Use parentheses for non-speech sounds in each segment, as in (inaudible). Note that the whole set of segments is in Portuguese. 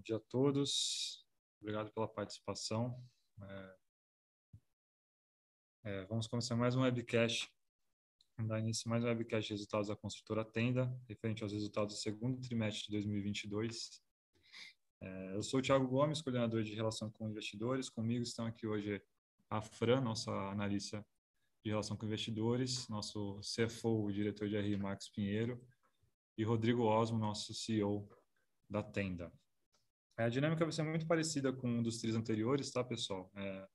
Bom dia a todos. Obrigado pela participação. É, é, vamos começar mais um webcast. Dar início mais um webcast de resultados da construtora Tenda, referente aos resultados do segundo trimestre de 2022. É, eu sou o Thiago Gomes, coordenador de relação com investidores. Comigo estão aqui hoje a Fran, nossa analista de relação com investidores, nosso CFO, o diretor de RI, Marcos Pinheiro, e Rodrigo Osmo, nosso CEO da Tenda. A dinâmica vai ser muito parecida com um dos tris anteriores, tá, pessoal? É,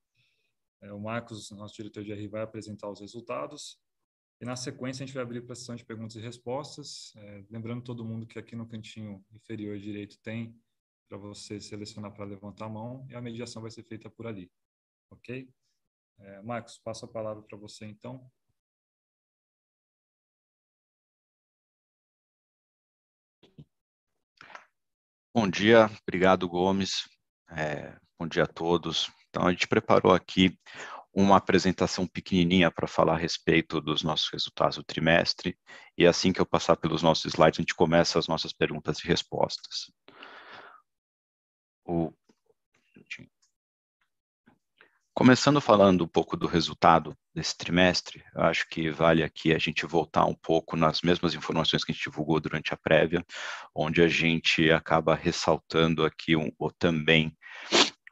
é, o Marcos, nosso diretor de RI, vai apresentar os resultados e na sequência a gente vai abrir para a sessão de perguntas e respostas. É, lembrando todo mundo que aqui no cantinho inferior direito tem para você selecionar para levantar a mão e a mediação vai ser feita por ali, ok? É, Marcos, passo a palavra para você então. Bom dia, obrigado Gomes, é, bom dia a todos. Então a gente preparou aqui uma apresentação pequenininha para falar a respeito dos nossos resultados do trimestre e assim que eu passar pelos nossos slides a gente começa as nossas perguntas e respostas. O... Começando falando um pouco do resultado desse trimestre, acho que vale aqui a gente voltar um pouco nas mesmas informações que a gente divulgou durante a prévia, onde a gente acaba ressaltando aqui um, também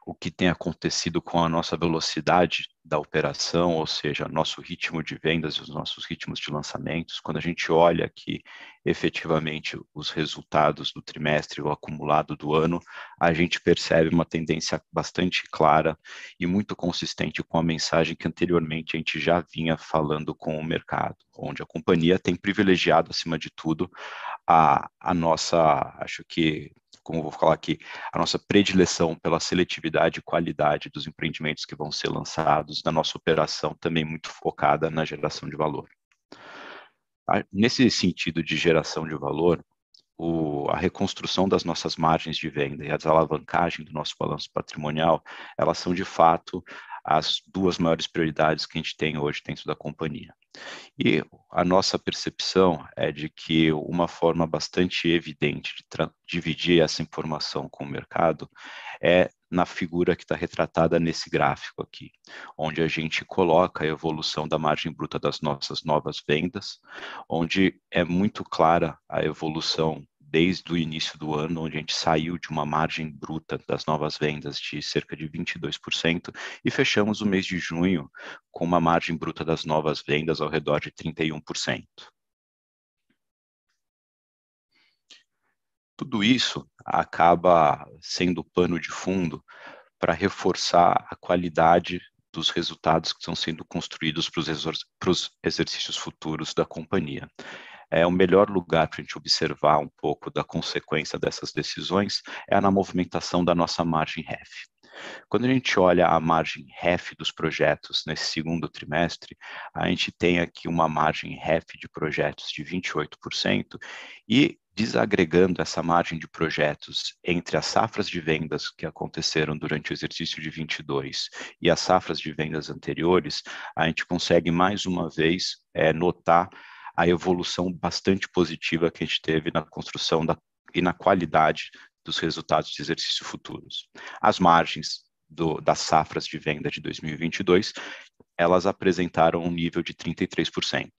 o que tem acontecido com a nossa velocidade da operação, ou seja, nosso ritmo de vendas e os nossos ritmos de lançamentos. Quando a gente olha aqui efetivamente os resultados do trimestre, o acumulado do ano, a gente percebe uma tendência bastante clara e muito consistente com a mensagem que anteriormente a gente já vinha falando com o mercado, onde a companhia tem privilegiado, acima de tudo, a, a nossa, acho que como vou falar aqui, a nossa predileção pela seletividade e qualidade dos empreendimentos que vão ser lançados, da nossa operação também muito focada na geração de valor. Nesse sentido de geração de valor, o, a reconstrução das nossas margens de venda e a desalavancagem do nosso balanço patrimonial, elas são de fato as duas maiores prioridades que a gente tem hoje dentro da companhia. E a nossa percepção é de que uma forma bastante evidente de dividir essa informação com o mercado é na figura que está retratada nesse gráfico aqui, onde a gente coloca a evolução da margem bruta das nossas novas vendas, onde é muito clara a evolução desde o início do ano, onde a gente saiu de uma margem bruta das novas vendas de cerca de 22% e fechamos o mês de junho com uma margem bruta das novas vendas ao redor de 31%. Tudo isso acaba sendo pano de fundo para reforçar a qualidade dos resultados que estão sendo construídos para os exercícios futuros da companhia é o melhor lugar para a gente observar um pouco da consequência dessas decisões é na movimentação da nossa margem REF. Quando a gente olha a margem REF dos projetos nesse segundo trimestre, a gente tem aqui uma margem REF de projetos de 28% e desagregando essa margem de projetos entre as safras de vendas que aconteceram durante o exercício de 22 e as safras de vendas anteriores, a gente consegue mais uma vez é, notar a evolução bastante positiva que a gente teve na construção da, e na qualidade dos resultados de exercício futuros. As margens do, das safras de venda de 2022, elas apresentaram um nível de 33%.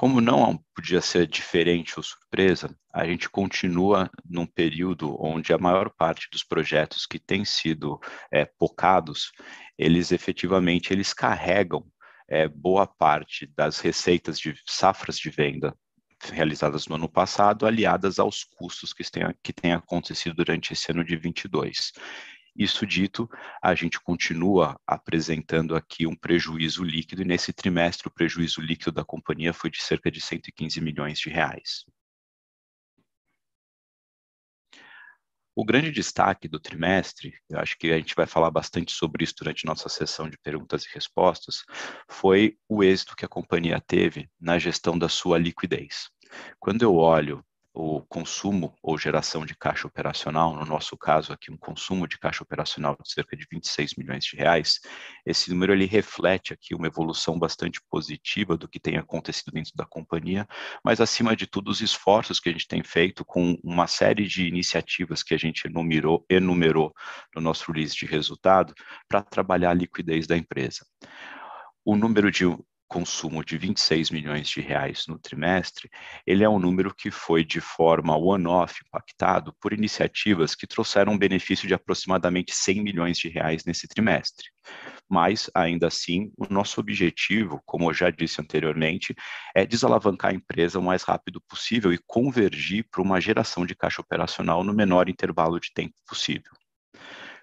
Como não podia ser diferente ou surpresa, a gente continua num período onde a maior parte dos projetos que têm sido é, pocados, eles efetivamente eles carregam é, boa parte das receitas de safras de venda realizadas no ano passado, aliadas aos custos que têm, que têm acontecido durante esse ano de 22. Isso dito, a gente continua apresentando aqui um prejuízo líquido, e nesse trimestre o prejuízo líquido da companhia foi de cerca de 115 milhões de reais. O grande destaque do trimestre, eu acho que a gente vai falar bastante sobre isso durante nossa sessão de perguntas e respostas, foi o êxito que a companhia teve na gestão da sua liquidez. Quando eu olho o consumo ou geração de caixa operacional, no nosso caso aqui um consumo de caixa operacional de cerca de 26 milhões de reais, esse número ele reflete aqui uma evolução bastante positiva do que tem acontecido dentro da companhia, mas acima de tudo os esforços que a gente tem feito com uma série de iniciativas que a gente enumerou, enumerou no nosso release de resultado para trabalhar a liquidez da empresa. O número de consumo de 26 milhões de reais no trimestre, ele é um número que foi de forma one-off impactado por iniciativas que trouxeram um benefício de aproximadamente 100 milhões de reais nesse trimestre. Mas, ainda assim, o nosso objetivo, como eu já disse anteriormente, é desalavancar a empresa o mais rápido possível e convergir para uma geração de caixa operacional no menor intervalo de tempo possível.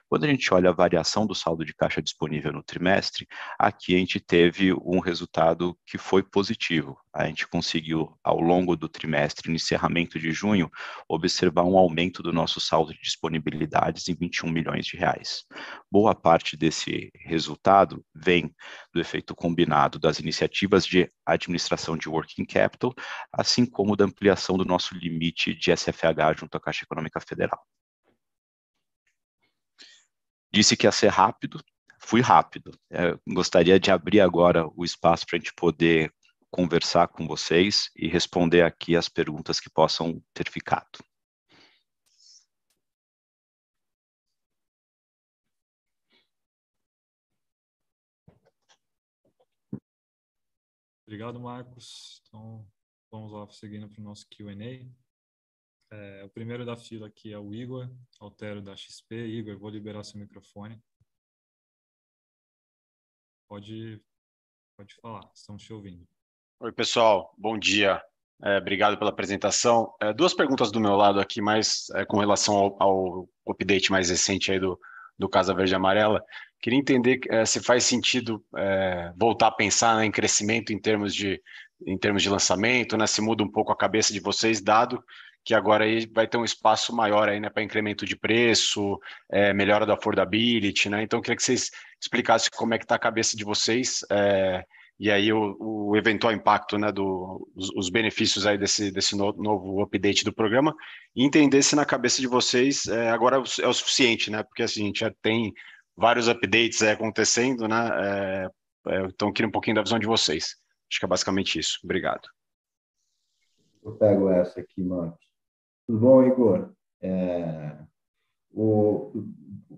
Quando a gente olha a variação do saldo de caixa disponível no trimestre, aqui a gente teve um resultado que foi positivo. A gente conseguiu, ao longo do trimestre, no encerramento de junho, observar um aumento do nosso saldo de disponibilidades em 21 milhões de reais. Boa parte desse resultado vem do efeito combinado das iniciativas de administração de working capital, assim como da ampliação do nosso limite de SFH junto à Caixa Econômica Federal. Disse que ia ser rápido, fui rápido. É, gostaria de abrir agora o espaço para a gente poder conversar com vocês e responder aqui as perguntas que possam ter ficado. Obrigado, Marcos. Então, vamos lá seguindo para o nosso Q&A. É, o primeiro da fila aqui é o Igor, Altero da XP. Igor, vou liberar seu microfone. Pode, pode falar, estamos te ouvindo. Oi, pessoal, bom dia. É, obrigado pela apresentação. É, duas perguntas do meu lado aqui, mais é, com relação ao, ao, update mais recente aí do, do Casa Verde Amarela. Queria entender é, se faz sentido é, voltar a pensar né, em crescimento em termos de em termos de lançamento, né? Se muda um pouco a cabeça de vocês, dado que agora aí vai ter um espaço maior aí, né, para incremento de preço, é, melhora da affordability, né? Então, queria que vocês explicassem como é que está a cabeça de vocês é, e aí o, o, eventual impacto, né, do, os, os benefícios aí desse, desse no, novo update do programa e entender se na cabeça de vocês é, agora é o suficiente, né? Porque assim, a gente já tem vários updates é, acontecendo, né? É, é, então, queria um pouquinho da visão de vocês. Acho que é basicamente isso. Obrigado. Eu pego essa aqui, Marcos. Tudo bom, Igor? É, o,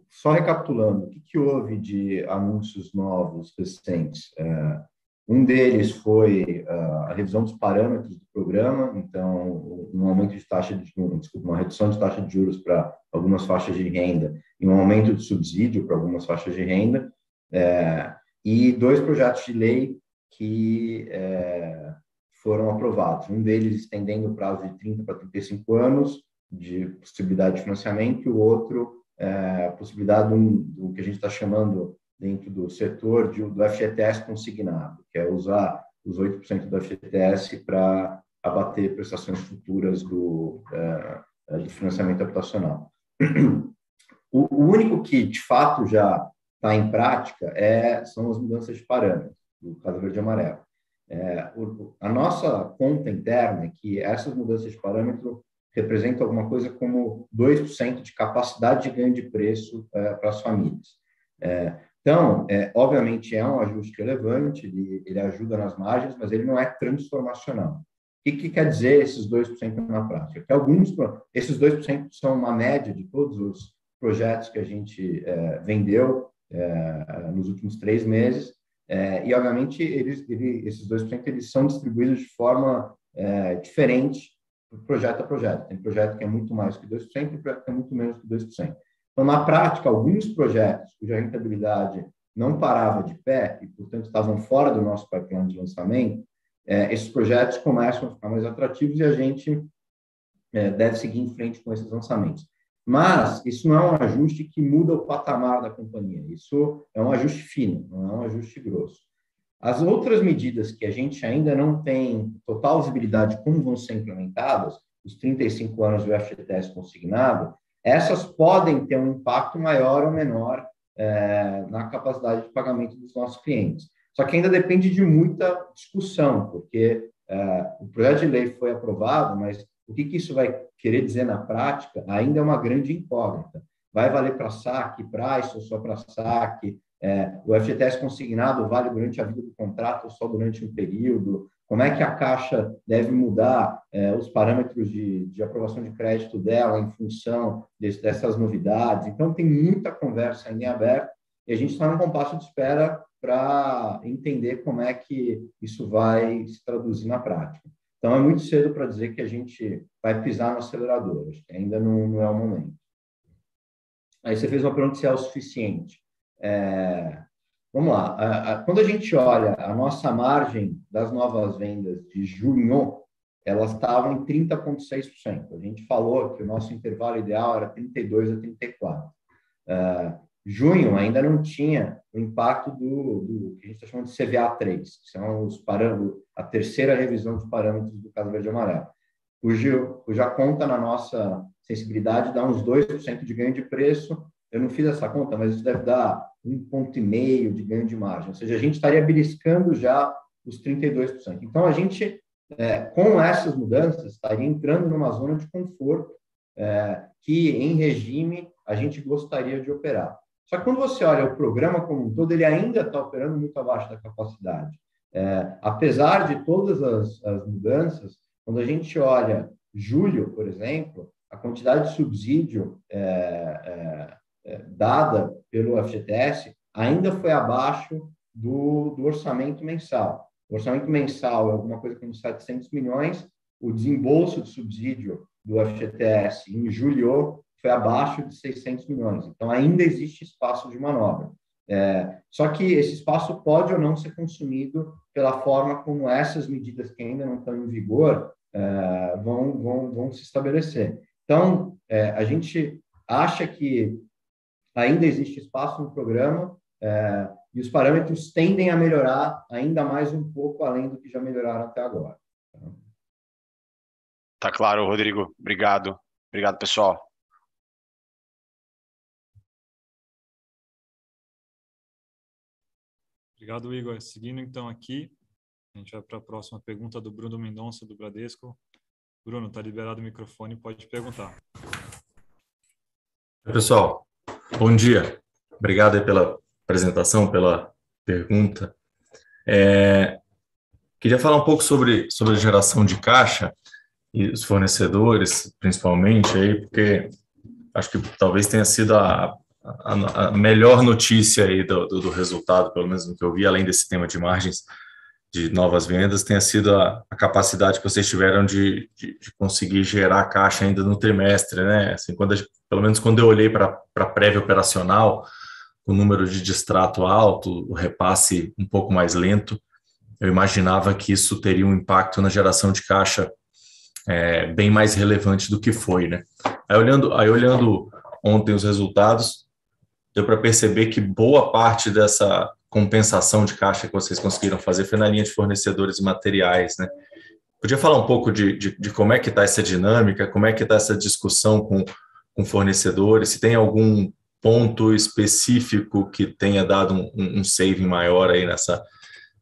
só recapitulando, o que, que, houve de anúncios novos recentes? É, um deles foi a revisão dos parâmetros do programa, então, um aumento de taxa de desculpa, uma redução de taxa de juros para algumas faixas de renda e um aumento de subsídio para algumas faixas de renda, é, e dois projetos de lei que é, foram aprovados. Um deles estendendo o prazo de 30 para 35 anos de possibilidade de financiamento, e o outro é, a possibilidade do, do que a gente está chamando dentro do setor de, do FGTS consignado, que é usar os 8% do FGTS para abater prestações futuras do, é, de financiamento habitacional. (clears throat) O, o, único que, de fato, já está em prática é, são as mudanças de parâmetros do Casa Verde e Amarelo. É, o, a nossa conta interna é que essas mudanças de parâmetro representam alguma coisa como 2% de capacidade de ganho de preço é, para as famílias. É, então, é, obviamente, é um ajuste relevante, ele, ele, ajuda nas margens, mas ele não é transformacional. O que, que quer dizer esses 2% na prática? Que alguns, esses 2% são uma média de todos os projetos que a gente é, vendeu é, nos últimos três meses, é, e, obviamente, eles, ele, esses 2% eles são distribuídos de forma é, diferente projeto a projeto. Tem projeto que é muito mais que 2% e projeto que é muito menos que 2%. Então, na prática, alguns projetos cuja rentabilidade não parava de pé e, portanto, estavam fora do nosso pipeline de lançamento, é, esses projetos começam a ficar mais atrativos e a gente é, deve seguir em frente com esses lançamentos. Mas isso não é um ajuste que muda o patamar da companhia. Isso é um ajuste fino, não é um ajuste grosso. As outras medidas que a gente ainda não tem total visibilidade de como vão ser implementadas, os 35 anos do FGTS consignado, essas podem ter um impacto maior ou menor é, na capacidade de pagamento dos nossos clientes. Só que ainda depende de muita discussão, porque é, o projeto de lei foi aprovado, mas o que, que isso vai querer dizer na prática ainda é uma grande incógnita. Vai valer para saque, price ou só para saque? É, o FGTS consignado vale durante a vida do contrato ou só durante um período? Como é que a Caixa deve mudar é, os parâmetros de, de, aprovação de crédito dela em função dessas novidades? Então, tem muita conversa ainda em aberto e a gente está num compasso de espera para entender como é que isso vai se traduzir na prática. Então, é muito cedo para dizer que a gente vai pisar no acelerador, acho que ainda não, não é o momento. Aí você fez uma pergunta se é o suficiente. É, vamos lá. A, a, quando a gente olha a nossa margem das novas vendas de junho, elas estavam em 30,6%. A gente falou que o nosso intervalo ideal era 32 a 34. É, junho ainda não tinha o impacto do, do que a gente está chamando de CVA3, que são os parâmetros, a terceira revisão dos parâmetros do caso verde e amarelo, cujo, cuja conta na nossa sensibilidade dá uns 2% de ganho de preço. Eu não fiz essa conta, mas isso deve dar um ponto e meio de ganho de margem, ou seja, a gente estaria beliscando já os 32%. Então, a gente, é, com essas mudanças, estaria entrando numa zona de conforto é, que, em regime, a gente gostaria de operar. Só que quando você olha o programa como um todo, ele ainda está operando muito abaixo da capacidade. É, apesar de todas as, as, mudanças, quando a gente olha julho, por exemplo, a quantidade de subsídio é, é, é dada pelo FGTS ainda foi abaixo do, do, orçamento mensal. O orçamento mensal é alguma coisa como 700 milhões, o desembolso de subsídio do FGTS em julho foi abaixo de 600 milhões. Então, ainda existe espaço de manobra. É, só que esse espaço pode ou não ser consumido pela forma como essas medidas que ainda não estão em vigor é, vão, vão, vão se estabelecer. Então, é, a gente acha que ainda existe espaço no programa é, e os parâmetros tendem a melhorar ainda mais um pouco além do que já melhoraram até agora. Tá claro, Rodrigo. Obrigado. Obrigado, pessoal. Obrigado, Igor. Seguindo então aqui, a gente vai para a próxima pergunta do Bruno Mendonça, do Bradesco. Bruno, está liberado o microfone, pode perguntar. Pessoal, bom dia. Obrigado pela apresentação, pela pergunta. É, queria falar um pouco sobre, sobre a geração de caixa e os fornecedores, principalmente, aí, porque acho que talvez tenha sido a, a, a melhor notícia aí do, do, do, resultado, pelo menos no que eu vi, além desse tema de margens de novas vendas, tenha sido a, a capacidade que vocês tiveram de, de, de, conseguir gerar caixa ainda no trimestre, né? Assim, quando pelo menos quando eu olhei para a prévia operacional, o número de distrato alto, o repasse um pouco mais lento, eu imaginava que isso teria um impacto na geração de caixa é, bem mais relevante do que foi, né? Aí olhando, aí olhando ontem os resultados, deu para perceber que boa parte dessa compensação de caixa que vocês conseguiram fazer foi na linha de fornecedores e materiais, né? Podia falar um pouco de, de, de como é que está essa dinâmica, como é que está essa discussão com, com fornecedores, se tem algum ponto específico que tenha dado um, um saving maior aí nessa,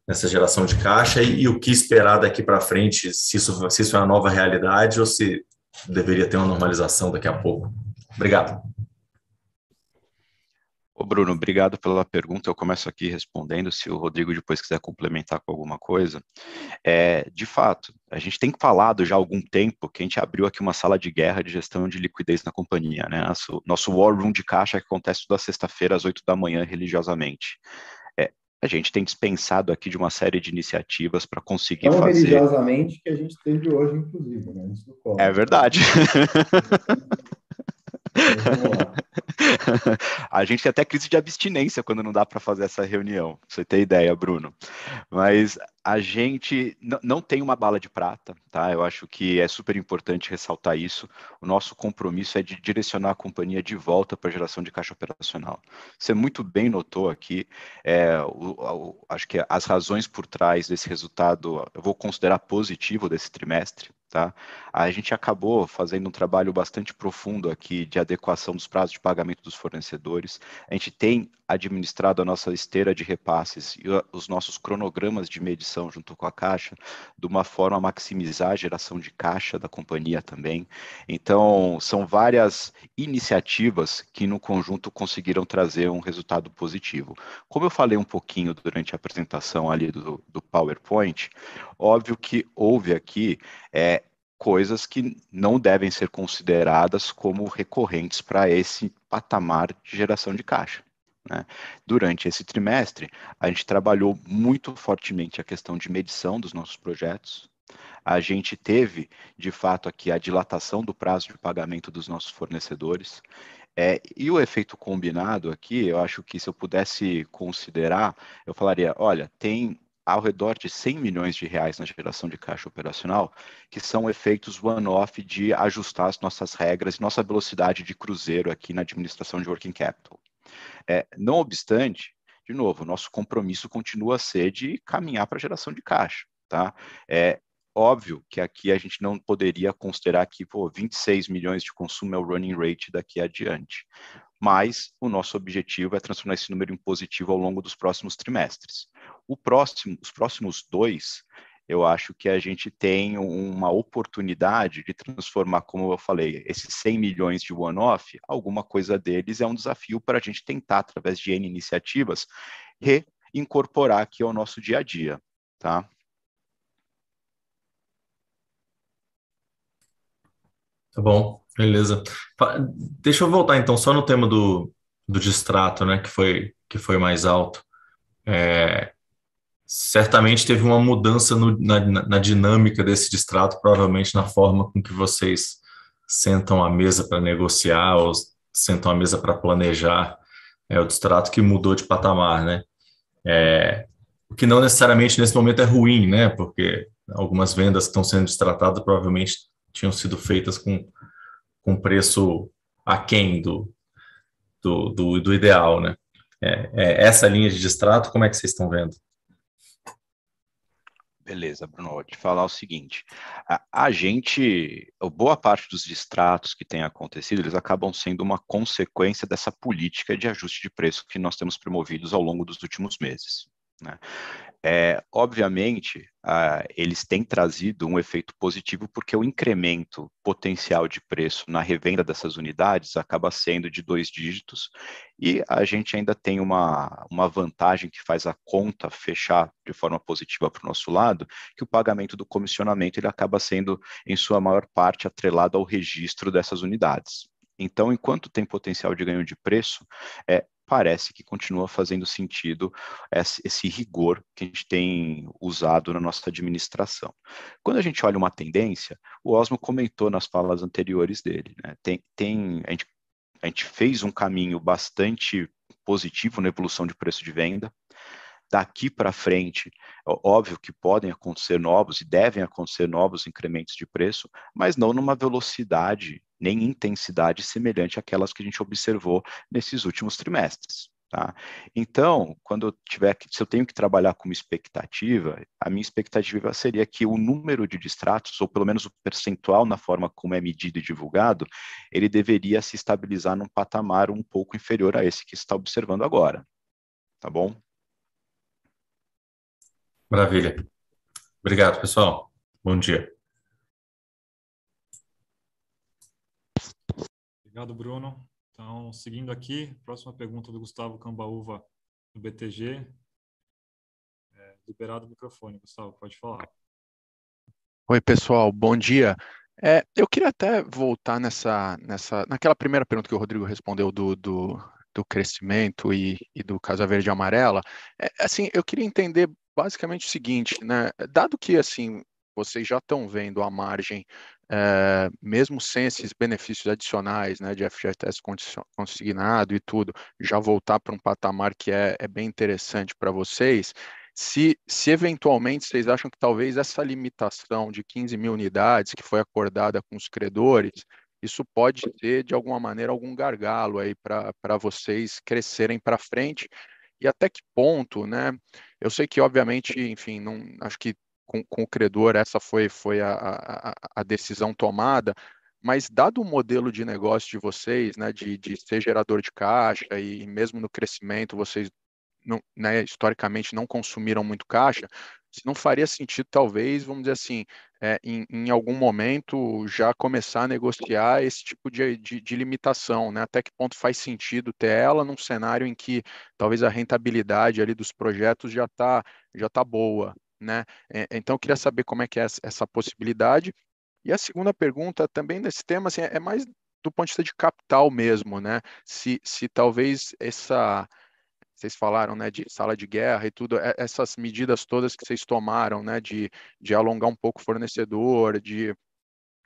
nessa geração de caixa e, e o que esperar daqui para frente, se isso, se isso é uma nova realidade ou se deveria ter uma normalização daqui a pouco. Obrigado. Ô Bruno, obrigado pela pergunta. Eu começo aqui respondendo, se o Rodrigo depois quiser complementar com alguma coisa. É, de fato, a gente tem falado já há algum tempo que a gente abriu aqui uma sala de guerra de gestão de liquidez na companhia, né? Nosso, nosso war room de caixa que acontece toda sexta-feira às oito da manhã religiosamente. É, a gente tem dispensado aqui de uma série de iniciativas para conseguir Tão fazer. religiosamente que a gente teve hoje, inclusive, né? É verdade. (laughs) (laughs) a gente tem até crise de abstinência quando não dá para fazer essa reunião, pra você ter ideia, Bruno. Mas a gente não tem uma bala de prata, tá? Eu acho que é super importante ressaltar isso. O nosso compromisso é de direcionar a companhia de volta para a geração de caixa operacional. Você muito bem notou aqui, é, o, o, acho que as razões por trás desse resultado, eu vou considerar positivo desse trimestre, Tá? A gente acabou fazendo um trabalho bastante profundo aqui de adequação dos prazos de pagamento dos fornecedores. A gente tem administrado a nossa esteira de repasses e os nossos cronogramas de medição junto com a Caixa de uma forma a maximizar a geração de caixa da companhia também. Então, são várias iniciativas que no conjunto conseguiram trazer um resultado positivo. Como eu falei um pouquinho durante a apresentação ali do, do PowerPoint, óbvio que houve aqui é, coisas que não devem ser consideradas como recorrentes para esse patamar de geração de caixa. Né? Durante esse trimestre, a gente trabalhou muito fortemente a questão de medição dos nossos projetos. A gente teve, de fato, aqui a dilatação do prazo de pagamento dos nossos fornecedores. É, e o efeito combinado aqui, eu acho que se eu pudesse considerar, eu falaria: olha, tem ao redor de 100 milhões de reais na geração de caixa operacional, que são efeitos one-off de ajustar as nossas regras e nossa velocidade de cruzeiro aqui na administração de working capital. É, não obstante, de novo, nosso compromisso continua a ser de caminhar para a geração de caixa. Tá? É óbvio que aqui a gente não poderia considerar que pô, 26 milhões de consumo é o running rate daqui adiante mas o nosso objetivo é transformar esse número em positivo ao longo dos próximos trimestres. Próximo, os próximos dois, eu acho que a gente tem uma oportunidade de transformar, como eu falei, esses 100 milhões de one-off, alguma coisa deles é um desafio para a gente tentar, através de N iniciativas, reincorporar aqui ao nosso dia a dia, tá? Tá bom, beleza. Deixa eu voltar então só no tema do, do distrato, né, que foi, que foi mais alto. É, certamente teve uma mudança no, na, na, dinâmica desse distrato, provavelmente na forma com que vocês sentam à mesa para negociar ou sentam à mesa para planejar. É o distrato que mudou de patamar, né? É, o que não necessariamente nesse momento é ruim, né? Porque algumas vendas que estão sendo distratadas provavelmente tinham sido feitas com, com preço aquém do, do, do, do ideal, né? É, é, essa linha de distrato, como é que vocês estão vendo? Beleza, Bruno, vou te falar o seguinte, a, a, gente, boa parte dos distratos que tem acontecido, eles acabam sendo uma consequência dessa política de ajuste de preço que nós temos promovidos ao longo dos últimos meses. Né? É, obviamente, uh, eles têm trazido um efeito positivo porque o incremento potencial de preço na revenda dessas unidades acaba sendo de dois dígitos e a gente ainda tem uma, uma vantagem que faz a conta fechar de forma positiva para o nosso lado, que o pagamento do comissionamento ele acaba sendo, em sua maior parte, atrelado ao registro dessas unidades. Então, enquanto tem potencial de ganho de preço, é, parece que continua fazendo sentido esse, rigor que a gente tem usado na nossa administração. Quando a gente olha uma tendência, o Osmo comentou nas falas anteriores dele, né? tem, tem, a, gente, a gente fez um caminho bastante positivo na evolução de preço de venda, daqui para frente, óbvio que podem acontecer novos e devem acontecer novos incrementos de preço, mas não numa velocidade nem intensidade semelhante àquelas que a gente observou nesses últimos trimestres. Tá? Então, quando eu tiver que, se eu tenho que trabalhar com uma expectativa, a minha expectativa seria que o número de distratos, ou pelo menos o percentual na forma como é medido e divulgado, ele deveria se estabilizar num patamar um pouco inferior a esse que está observando agora. Tá bom? Maravilha. Obrigado, pessoal. Bom dia. Obrigado, Bruno. Então, seguindo aqui, próxima pergunta do Gustavo Cambaúva, do BTG. É, liberado o microfone, Gustavo, pode falar. Oi, pessoal, bom dia. É, eu queria até voltar nessa, nessa, naquela primeira pergunta que o Rodrigo respondeu do, do, do crescimento e, e, do Casa Verde e Amarela. É, assim, eu queria entender basicamente o seguinte, né? Dado que assim vocês já estão vendo a margem é, mesmo sem esses benefícios adicionais né, de FGTS consignado e tudo, já voltar para um patamar que é, é bem interessante para vocês, se, se eventualmente vocês acham que talvez essa limitação de 15 mil unidades que foi acordada com os credores, isso pode ter, de alguma maneira, algum gargalo aí para vocês crescerem para frente, e até que ponto, né? Eu sei que, obviamente, enfim, não, acho que com, com, o credor, essa foi, foi a, a, a, decisão tomada, mas dado o modelo de negócio de vocês, né, de, de ser gerador de caixa e mesmo no crescimento vocês não, né, historicamente não consumiram muito caixa, se não faria sentido, talvez, vamos dizer assim, é, em, em, algum momento já começar a negociar esse tipo de, de, de, limitação, né? Até que ponto faz sentido ter ela num cenário em que talvez a rentabilidade ali dos projetos já está já tá boa, né? É, então, eu queria saber como é que é essa possibilidade. E a segunda pergunta também nesse tema, assim, é mais do ponto de vista de capital mesmo, né? Se, se talvez essa vocês falaram, né, de sala de guerra e tudo, essas medidas todas que vocês tomaram, né, de, de alongar um pouco o fornecedor, de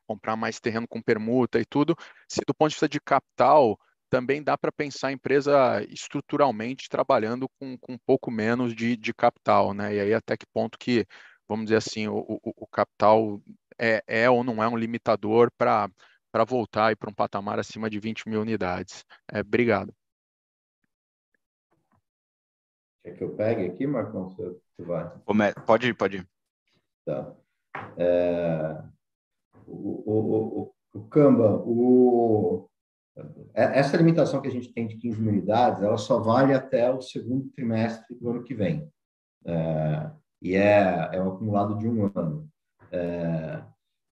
comprar mais terreno com permuta e tudo, se do ponto de vista de capital, também dá para pensar a empresa estruturalmente trabalhando com, com um pouco menos de, de capital, né, e aí até que ponto que, vamos dizer assim, o, o, o capital é, é ou não é um limitador para para voltar para um patamar acima de 20 mil unidades. É, obrigado. Quer que eu pegue aqui, Marcão? Você, vai? Pode ir, pode ir. Tá. É, o, o, o, o Canva, o, essa limitação que a gente tem de 15 mil unidades, ela só vale até o segundo trimestre do ano que vem. É, e é, é o acumulado de um ano. É,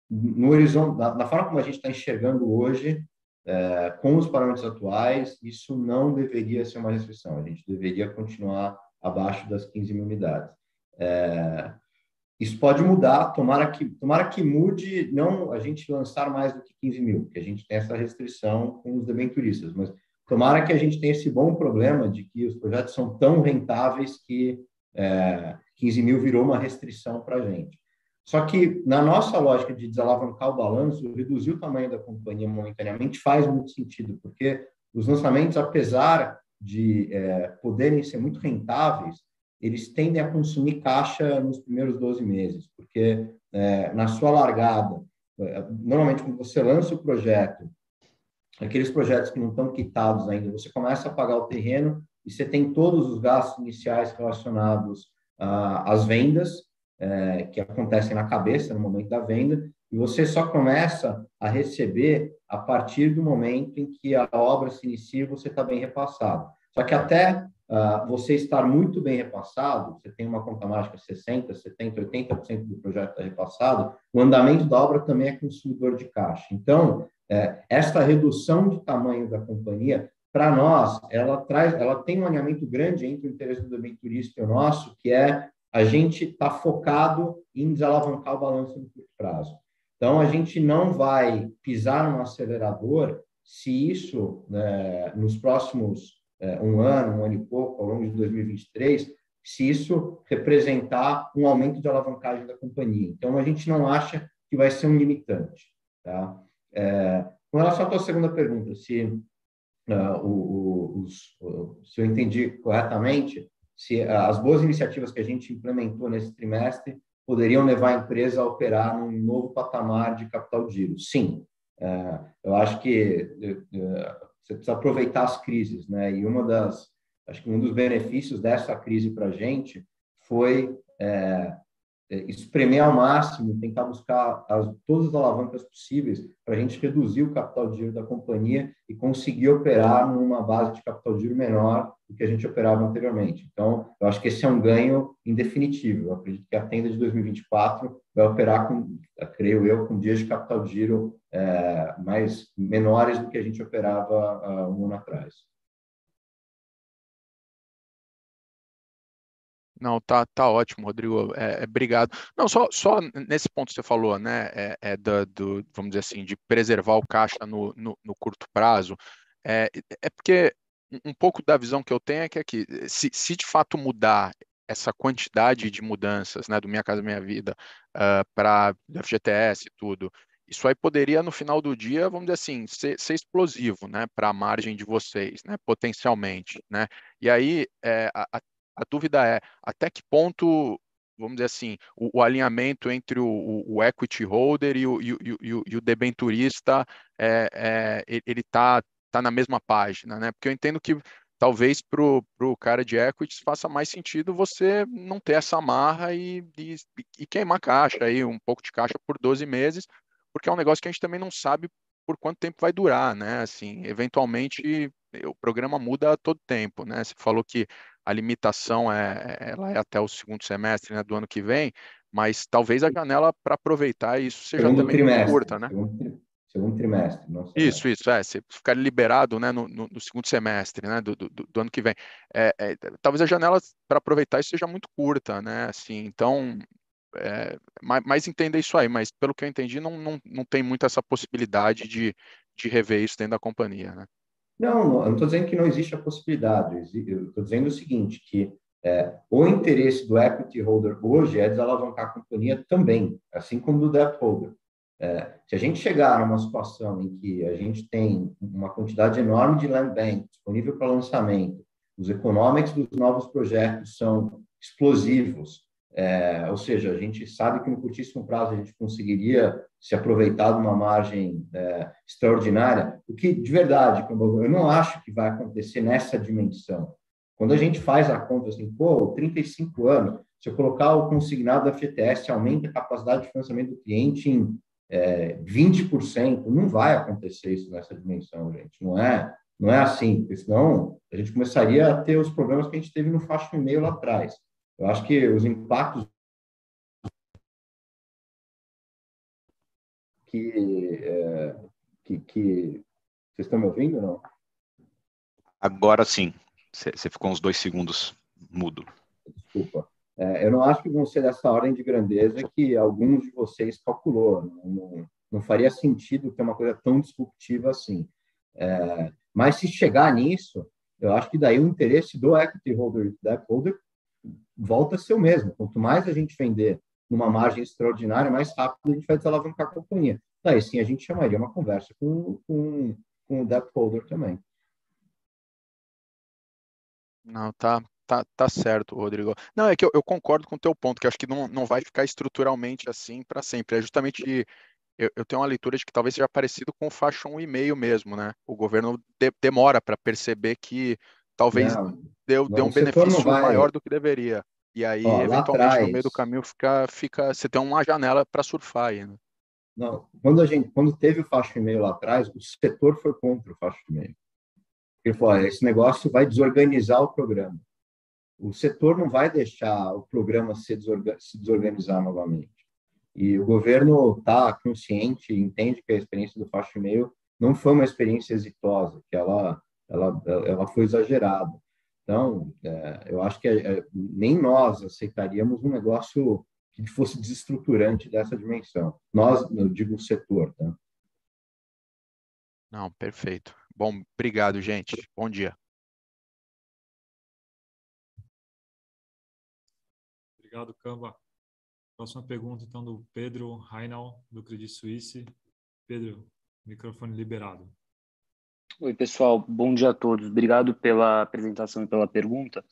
no horizonte, na, forma como a gente está enxergando hoje, é, com os parâmetros atuais, isso não deveria ser uma restrição, a gente deveria continuar abaixo das 15 mil unidades. É, isso pode mudar, tomara que, tomara que mude, não a gente lançar mais do que 15 mil, que a gente tem essa restrição com os debenturistas, mas tomara que a gente tenha esse bom problema de que os projetos são tão rentáveis que é, 15 mil virou uma restrição para a gente. Só que, na nossa lógica de desalavancar o balanço, reduzir o tamanho da companhia momentaneamente faz muito sentido, porque os lançamentos, apesar de é, poderem ser muito rentáveis, eles tendem a consumir caixa nos primeiros 12 meses, porque é, na sua largada, é, normalmente quando você lança o projeto, aqueles projetos que não estão quitados ainda, você começa a pagar o terreno e você tem todos os gastos iniciais relacionados às vendas, é, que acontecem na cabeça no momento da venda, e você só começa a receber a partir do momento em que a obra se inicia e você está bem repassado. Só que até uh, você estar muito bem repassado, você tem uma conta mágica 60%, 70%, 80% do projeto está repassado, o andamento da obra também é consumidor de caixa. Então, é, esta redução de tamanho da companhia, para nós, ela traz, ela tem um alinhamento grande entre o interesse do bem turista e o nosso, que é a gente está focado em desalavancar o balanço no curto prazo. Então, a gente não vai pisar no acelerador se isso, né, nos próximos um ano, um ano e pouco, ao longo de 2023, se isso representar um aumento de alavancagem da companhia. Então, a gente não acha que vai ser um limitante. Tá? É, com relação à tua segunda pergunta, se, uh, o, os, o, se eu entendi corretamente, se as boas iniciativas que a gente implementou nesse trimestre poderiam levar a empresa a operar num novo patamar de capital de giro. Sim, é, eu acho que é, é, você precisa aproveitar as crises, né? E uma das, acho que um dos benefícios dessa crise para a gente foi é, é, espremer ao máximo, tentar buscar as, todas as alavancas possíveis para a gente reduzir o capital de giro da companhia e conseguir operar numa base de capital de giro menor do que a gente operava anteriormente. Então, eu acho que esse é um ganho indefinível. Eu acredito que a tenda de 2024 vai operar com, creio eu, com dias de capital de giro é, mais menores do que a gente operava uh, um ano atrás. Não, tá, tá ótimo, Rodrigo. É, é, obrigado. Não, só, só nesse ponto que você falou, né? É, é do, vamos dizer assim, de preservar o caixa no, no, no curto prazo. É, é porque um pouco da visão que eu tenho é que aqui, se, se de fato mudar essa quantidade de mudanças, né, do Minha Casa Minha Vida uh, para FGTS e tudo, isso aí poderia, no final do dia, vamos dizer assim, ser, ser explosivo, né, para a margem de vocês, né, potencialmente, né, e aí é, a, a dúvida é até que ponto, vamos dizer assim, o, o alinhamento entre o, o, equity holder e o, e, e, e o debenturista, é, é, ele está tá na mesma página, né? Porque eu entendo que talvez para o cara de equities faça mais sentido você não ter essa marra e, e, e queimar caixa aí, um pouco de caixa por 12 meses, porque é um negócio que a gente também não sabe por quanto tempo vai durar, né? Assim, eventualmente o programa muda a todo tempo, né? Você falou que a limitação é, ela é até o segundo semestre né, do ano que vem, mas talvez a janela para aproveitar isso seja segundo também trimestre, curta, né? Segundo, segundo trimestre. Não isso, isso, é. Você ficar liberado né, no, no, no segundo semestre né, do, do, do, ano que vem. É, é, talvez a janela para aproveitar isso seja muito curta, né? Assim, então, é, mais, mais entenda isso aí, mas pelo que eu entendi, não, não, não tem muito essa possibilidade de, de rever isso dentro da companhia, né? Não, eu não estou dizendo que não existe a possibilidade. Eu estou dizendo o seguinte, que é, o interesse do equity holder hoje é desalavancar a companhia também, assim como do debt holder. É, se a gente chegar numa situação em que a gente tem uma quantidade enorme de land bank disponível para lançamento, os economics dos novos projetos são explosivos, é, ou seja, a gente sabe que no curtíssimo prazo a gente conseguiria se aproveitar de uma margem é, extraordinária, o que de verdade, eu não acho que vai acontecer nessa dimensão. Quando a gente faz a conta assim, pô, 35 anos, se eu colocar o consignado da FTS, aumenta a capacidade de financiamento do cliente em é, 20%, não vai acontecer isso nessa dimensão, gente. Não é, não é assim, porque senão a gente começaria a ter os problemas que a gente teve no faixa e-mail lá atrás. Eu acho que os impactos que, é, que, que, vocês estão me ouvindo não? Agora sim. Você ficou uns dois segundos mudo. Desculpa. É, eu não acho que vão ser dessa ordem de grandeza que alguns de vocês calculou. Não, não, não faria sentido ter uma coisa tão disruptiva assim. É, mas se chegar nisso, eu acho que daí o interesse do equity holder do debt holder volta a ser o mesmo. Quanto mais a gente vender numa margem extraordinária, mais rápido a gente vai desalavancar a companhia. Daí sim a gente chamaria uma conversa com, com, com o debt holder também. Não, tá, tá, tá certo, Rodrigo. Não, é que eu, eu concordo com o teu ponto, que acho que não, não vai ficar estruturalmente assim para sempre. É justamente eu, eu, tenho uma leitura de que talvez seja parecido com o faixa 1,5 mesmo, né? O governo de, demora para perceber que talvez não, deu, deu um benefício maior do que deveria. E aí, Ó, eventualmente, atrás, no meio do caminho, fica, fica, você tem uma janela para surfar aí, né? Não, quando a gente, quando teve o faixa e-mail lá atrás, o setor foi contra o faixa e-mail. Ele falou: esse negócio vai desorganizar o programa. O setor não vai deixar o programa se, se desorganizar novamente. E o governo está consciente, entende que a experiência do faixa e-mail não foi uma experiência exitosa, que ela, ela, ela foi exagerada. Então, é, eu acho que é, é, nem nós aceitaríamos um negócio que fosse desestruturante dessa dimensão. Nós, eu digo o setor, tá? Não, perfeito. Bom, obrigado, gente. Bom dia. Obrigado, Camba. Próxima pergunta, então, do Pedro Reinal, do Credit Suisse. Pedro, microfone liberado. Oi, pessoal. Bom dia a todos. Obrigado pela apresentação e pela pergunta.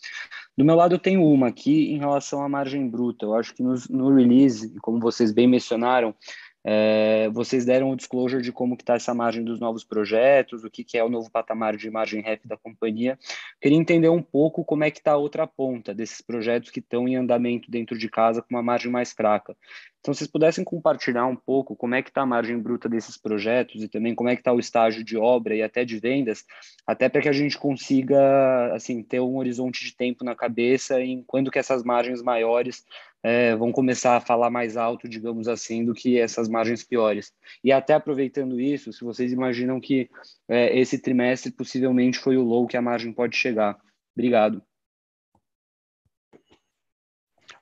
Do meu lado, eu tenho uma aqui em relação à margem bruta. Eu acho que no, no release, como vocês bem mencionaram, é, vocês deram o disclosure de como está essa margem dos novos projetos, o que, que é o novo patamar de margem REF da companhia. Queria entender um pouco como é que está a outra ponta desses projetos que estão em andamento dentro de casa com uma margem mais fraca. Então, se vocês pudessem compartilhar um pouco como é que está a margem bruta desses projetos e também como é que está o estágio de obra e até de vendas, até para que a gente consiga assim ter um horizonte de tempo na cabeça em quando que essas margens maiores é, vão começar a falar mais alto, digamos assim, do que essas margens piores. E até aproveitando isso, se vocês imaginam que é, esse trimestre possivelmente foi o low que a margem pode chegar. Obrigado.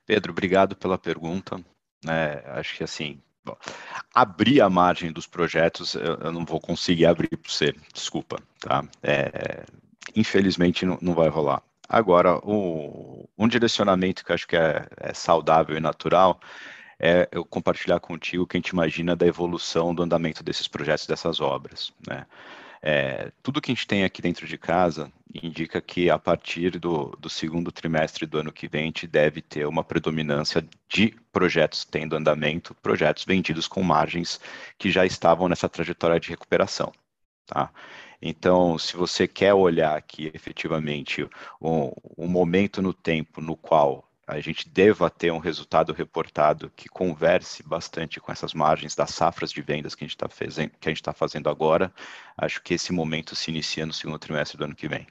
Pedro, obrigado pela pergunta. É, acho que assim, bom, abrir a margem dos projetos, eu, eu não vou conseguir abrir para você, desculpa, tá? É, infelizmente não, não vai rolar. Agora, o, um direcionamento que acho que é, é, saudável e natural é eu compartilhar contigo o que a gente imagina da evolução do andamento desses projetos, dessas obras. Né? É, tudo que a gente tem aqui dentro de casa indica que a partir do, do segundo trimestre do ano que vem, a gente deve ter uma predominância de projetos tendo andamento, projetos vendidos com margens que já estavam nessa trajetória de recuperação. Tá? Então, se você quer olhar aqui efetivamente um, um momento no tempo no qual a gente deva ter um resultado reportado que converse bastante com essas margens das safras de vendas que a gente está fazendo, está fazendo agora, acho que esse momento se inicia no segundo trimestre do ano que vem.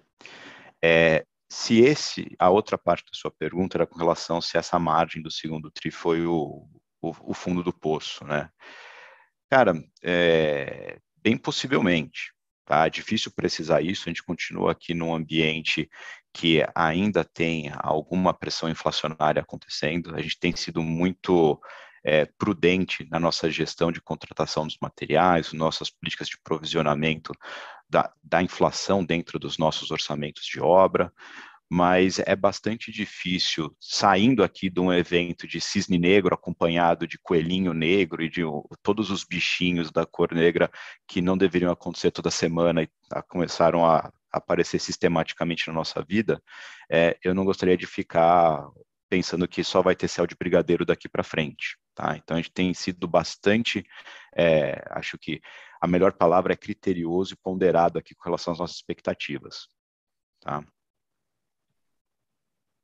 É, se esse, a outra parte da sua pergunta era com relação se essa margem do segundo tri foi o, o, o fundo do poço, né? Cara, é, bem possivelmente, tá? É difícil precisar isso, a gente continua aqui num ambiente que ainda tem alguma pressão inflacionária acontecendo, a gente tem sido muito é, prudente na nossa gestão de contratação dos materiais, nossas políticas de provisionamento da, da inflação dentro dos nossos orçamentos de obra, mas é bastante difícil, saindo aqui de um evento de cisne negro acompanhado de coelhinho negro e de todos os bichinhos da cor negra que não deveriam acontecer toda semana e começaram a aparecer sistematicamente na nossa vida, é, eu não gostaria de ficar pensando que só vai ter céu de brigadeiro daqui para frente. Tá? Então, a gente tem sido bastante, é, acho que a melhor palavra é criterioso e ponderado aqui com relação às nossas expectativas. Tá?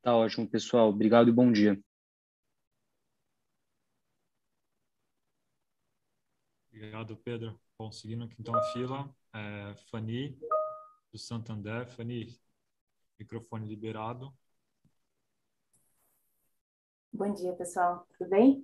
Tá ótimo, pessoal. Obrigado e bom dia. Obrigado, Pedro. Bom, seguindo aqui então a fila, é, Fani, do Santander. Fani, microfone liberado. Bom dia, pessoal. Tudo bem?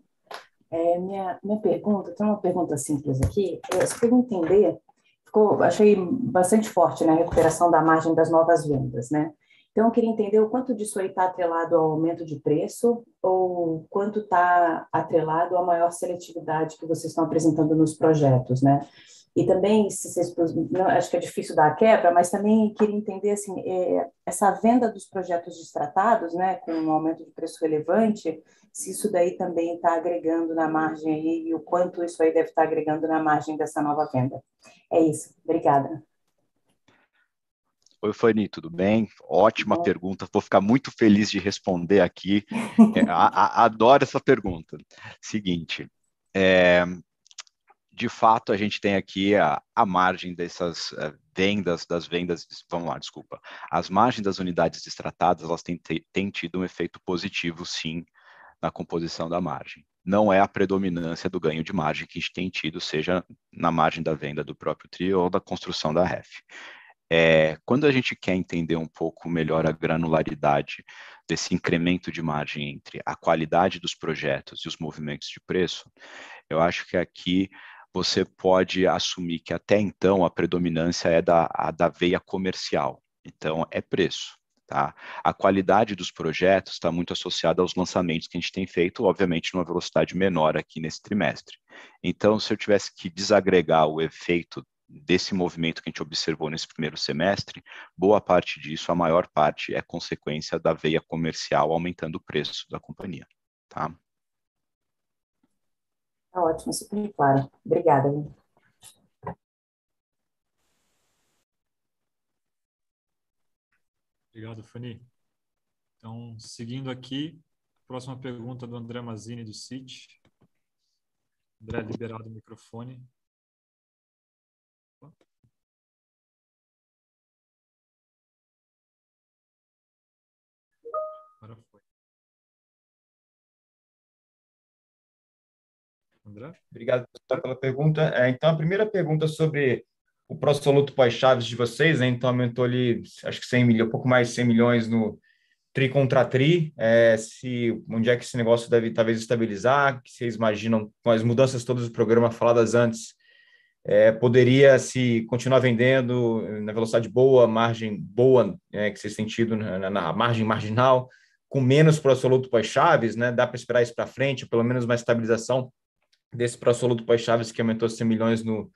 É, minha, minha pergunta, tem uma pergunta simples aqui. Eu só queria entender, ficou, achei bastante forte na né, recuperação da margem das novas vendas, né? Então, eu queria entender o quanto disso aí está atrelado ao aumento de preço ou quanto está atrelado à maior seletividade que vocês estão apresentando nos projetos, né? E também, se vocês, não, acho que é difícil dar a quebra, mas também queria entender, assim, é, essa venda dos projetos destratados, né, com um aumento de preço relevante, se isso daí também está agregando na margem aí e o quanto isso aí deve estar tá agregando na margem dessa nova venda. É isso. Obrigada. Oi, Fanny, tudo bem? Ótima Bom. pergunta, vou ficar muito feliz de responder aqui. É, (laughs) a, a, adoro essa pergunta. Seguinte, é, de fato, a gente tem aqui a, a margem dessas uh, vendas, das vendas, vamos lá, desculpa, as margens das unidades destratadas, elas têm, têm tido um efeito positivo, sim, na composição da margem. Não é a predominância do ganho de margem que a gente tem tido, seja na margem da venda do próprio trio ou da construção da REF. É, quando a gente quer entender um pouco melhor a granularidade desse incremento de margem entre a qualidade dos projetos e os movimentos de preço, eu acho que aqui você pode assumir que até então a predominância é da, da veia comercial, então é preço. Tá? A qualidade dos projetos está muito associada aos lançamentos que a gente tem feito, obviamente, numa velocidade menor aqui nesse trimestre. Então, se eu tivesse que desagregar o efeito desse movimento que a gente observou nesse primeiro semestre, boa parte disso, a maior parte, é consequência da veia comercial aumentando o preço da companhia. Tá, tá ótimo, super claro. Obrigada. Obrigado, Fanny. Então, seguindo aqui, próxima pergunta do André Mazini, do CIT. André, liberado o microfone. André? Obrigado pela pergunta. É, então, a primeira pergunta sobre o pró-soluto pós-chaves de vocês, né? então aumentou ali, acho que 100 milhões, um pouco mais de 100 milhões no tri contra tri, é, se, onde é que esse negócio deve talvez estabilizar, que vocês imaginam, com as mudanças todas do programa faladas antes, é, poderia se continuar vendendo na velocidade boa, margem boa, é, que vocês têm tido na, na margem marginal, com menos para absoluto pós-chaves, né? Dá para esperar isso para frente, pelo menos uma estabilização desse para absoluto pós-chaves que aumentou 100 milhões no,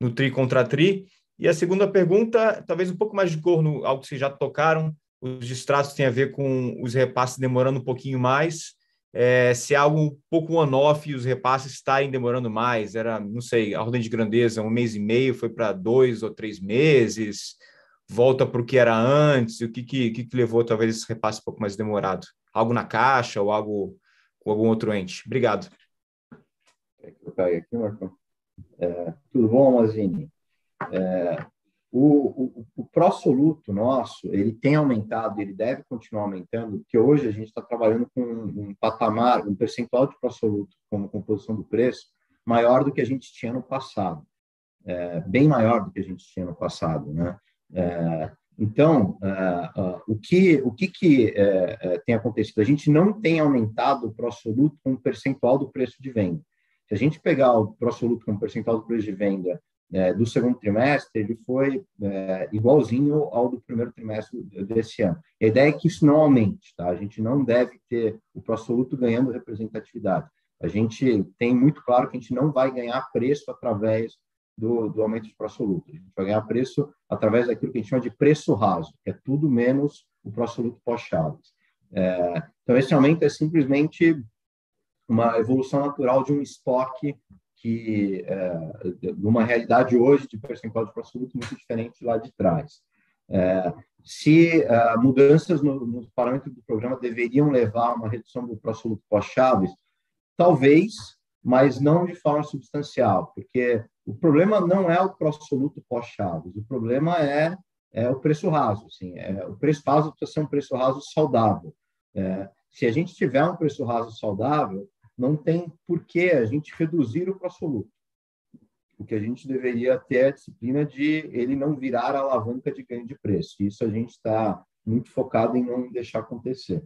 no tri contra tri. E a segunda pergunta, talvez um pouco mais de cor no algo que vocês já tocaram, os distratos têm a ver com os repasses demorando um pouquinho mais. É, se é algo um pouco on-off e os repasses estarem demorando mais, era, não sei, a ordem de grandeza, um mês e meio, foi para dois ou três meses, volta para o que era antes? O que, que, que levou talvez esse repasse um pouco mais demorado? Algo na caixa ou algo com algum outro ente? Obrigado. Caio aqui, Marcão. É, tudo bom, Mazini? É, o, o, o pró-soluto nosso, ele tem aumentado, ele deve continuar aumentando, porque hoje a gente está trabalhando com um patamar, um percentual de pró-soluto como composição do preço maior do que a gente tinha no passado, é, bem maior do que a gente tinha no passado, né? É, então, uh, o que, o que, que uh, tem acontecido? A gente não tem aumentado o pró-soluto com percentual do preço de venda. Se a gente pegar o pró-soluto com percentual do preço de venda do segundo trimestre, ele foi igualzinho ao do primeiro trimestre desse ano. A ideia é que isso não aumente, tá? A gente não deve ter o pró-soluto ganhando representatividade. A gente tem muito claro que a gente não vai ganhar preço através do, do aumento de pró-soluto. A gente vai ganhar preço através daquilo que a gente chama de preço raso, que é tudo menos o pró-soluto pós-chaves. É, então, esse aumento é simplesmente uma evolução natural de um estoque que, é, numa realidade hoje de percentual de pró-soluto muito diferente lá de trás. É, se uh, mudanças nos no parâmetros do programa deveriam levar a uma redução do pró-soluto pós-chaves, talvez, mas não de forma substancial, porque o problema não é o absoluto pós-chaves, o problema é, é o preço raso. Assim, é, o preço raso precisa ser um preço raso saudável. É, se a gente tiver um preço raso saudável, não tem por que a gente reduzir o absoluto. O que a gente deveria ter é a disciplina de ele não virar alavanca de ganho de preço. Isso a gente está muito focado em não deixar acontecer.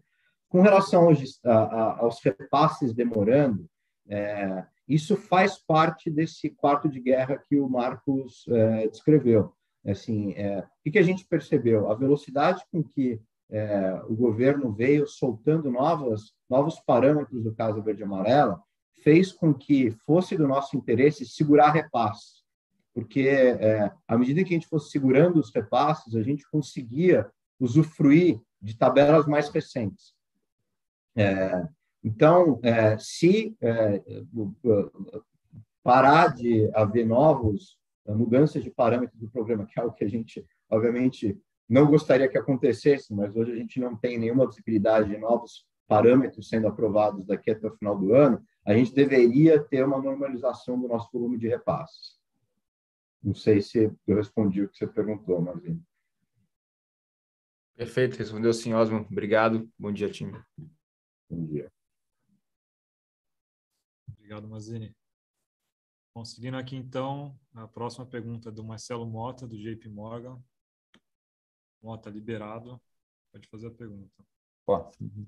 Com relação aos, a, aos repasses demorando, é, isso faz parte desse quarto de guerra que o Marcos é, descreveu. Assim, é, o que a gente percebeu? A velocidade com que é, o governo veio soltando novas, novos parâmetros do caso verde amarela fez com que fosse do nosso interesse segurar repasses, porque é, à medida que a gente fosse segurando os repasses, a gente conseguia usufruir de tabelas mais recentes. É, então, é, se é, parar de haver novos é, mudanças de parâmetros do programa, que é algo que a gente, obviamente, não gostaria que acontecesse, mas hoje a gente não tem nenhuma visibilidade de novos parâmetros sendo aprovados daqui até o final do ano, a gente deveria ter uma normalização do nosso volume de repasses. Não sei se eu respondi o que você perguntou, Marzinho. Perfeito, respondeu sim, Osmo. Obrigado. Bom dia, time. Bom dia. Obrigado, Mazini. Bom, seguindo aqui então, a próxima pergunta é do Marcelo Mota, do JP Morgan. Mota, liberado. Pode fazer a pergunta.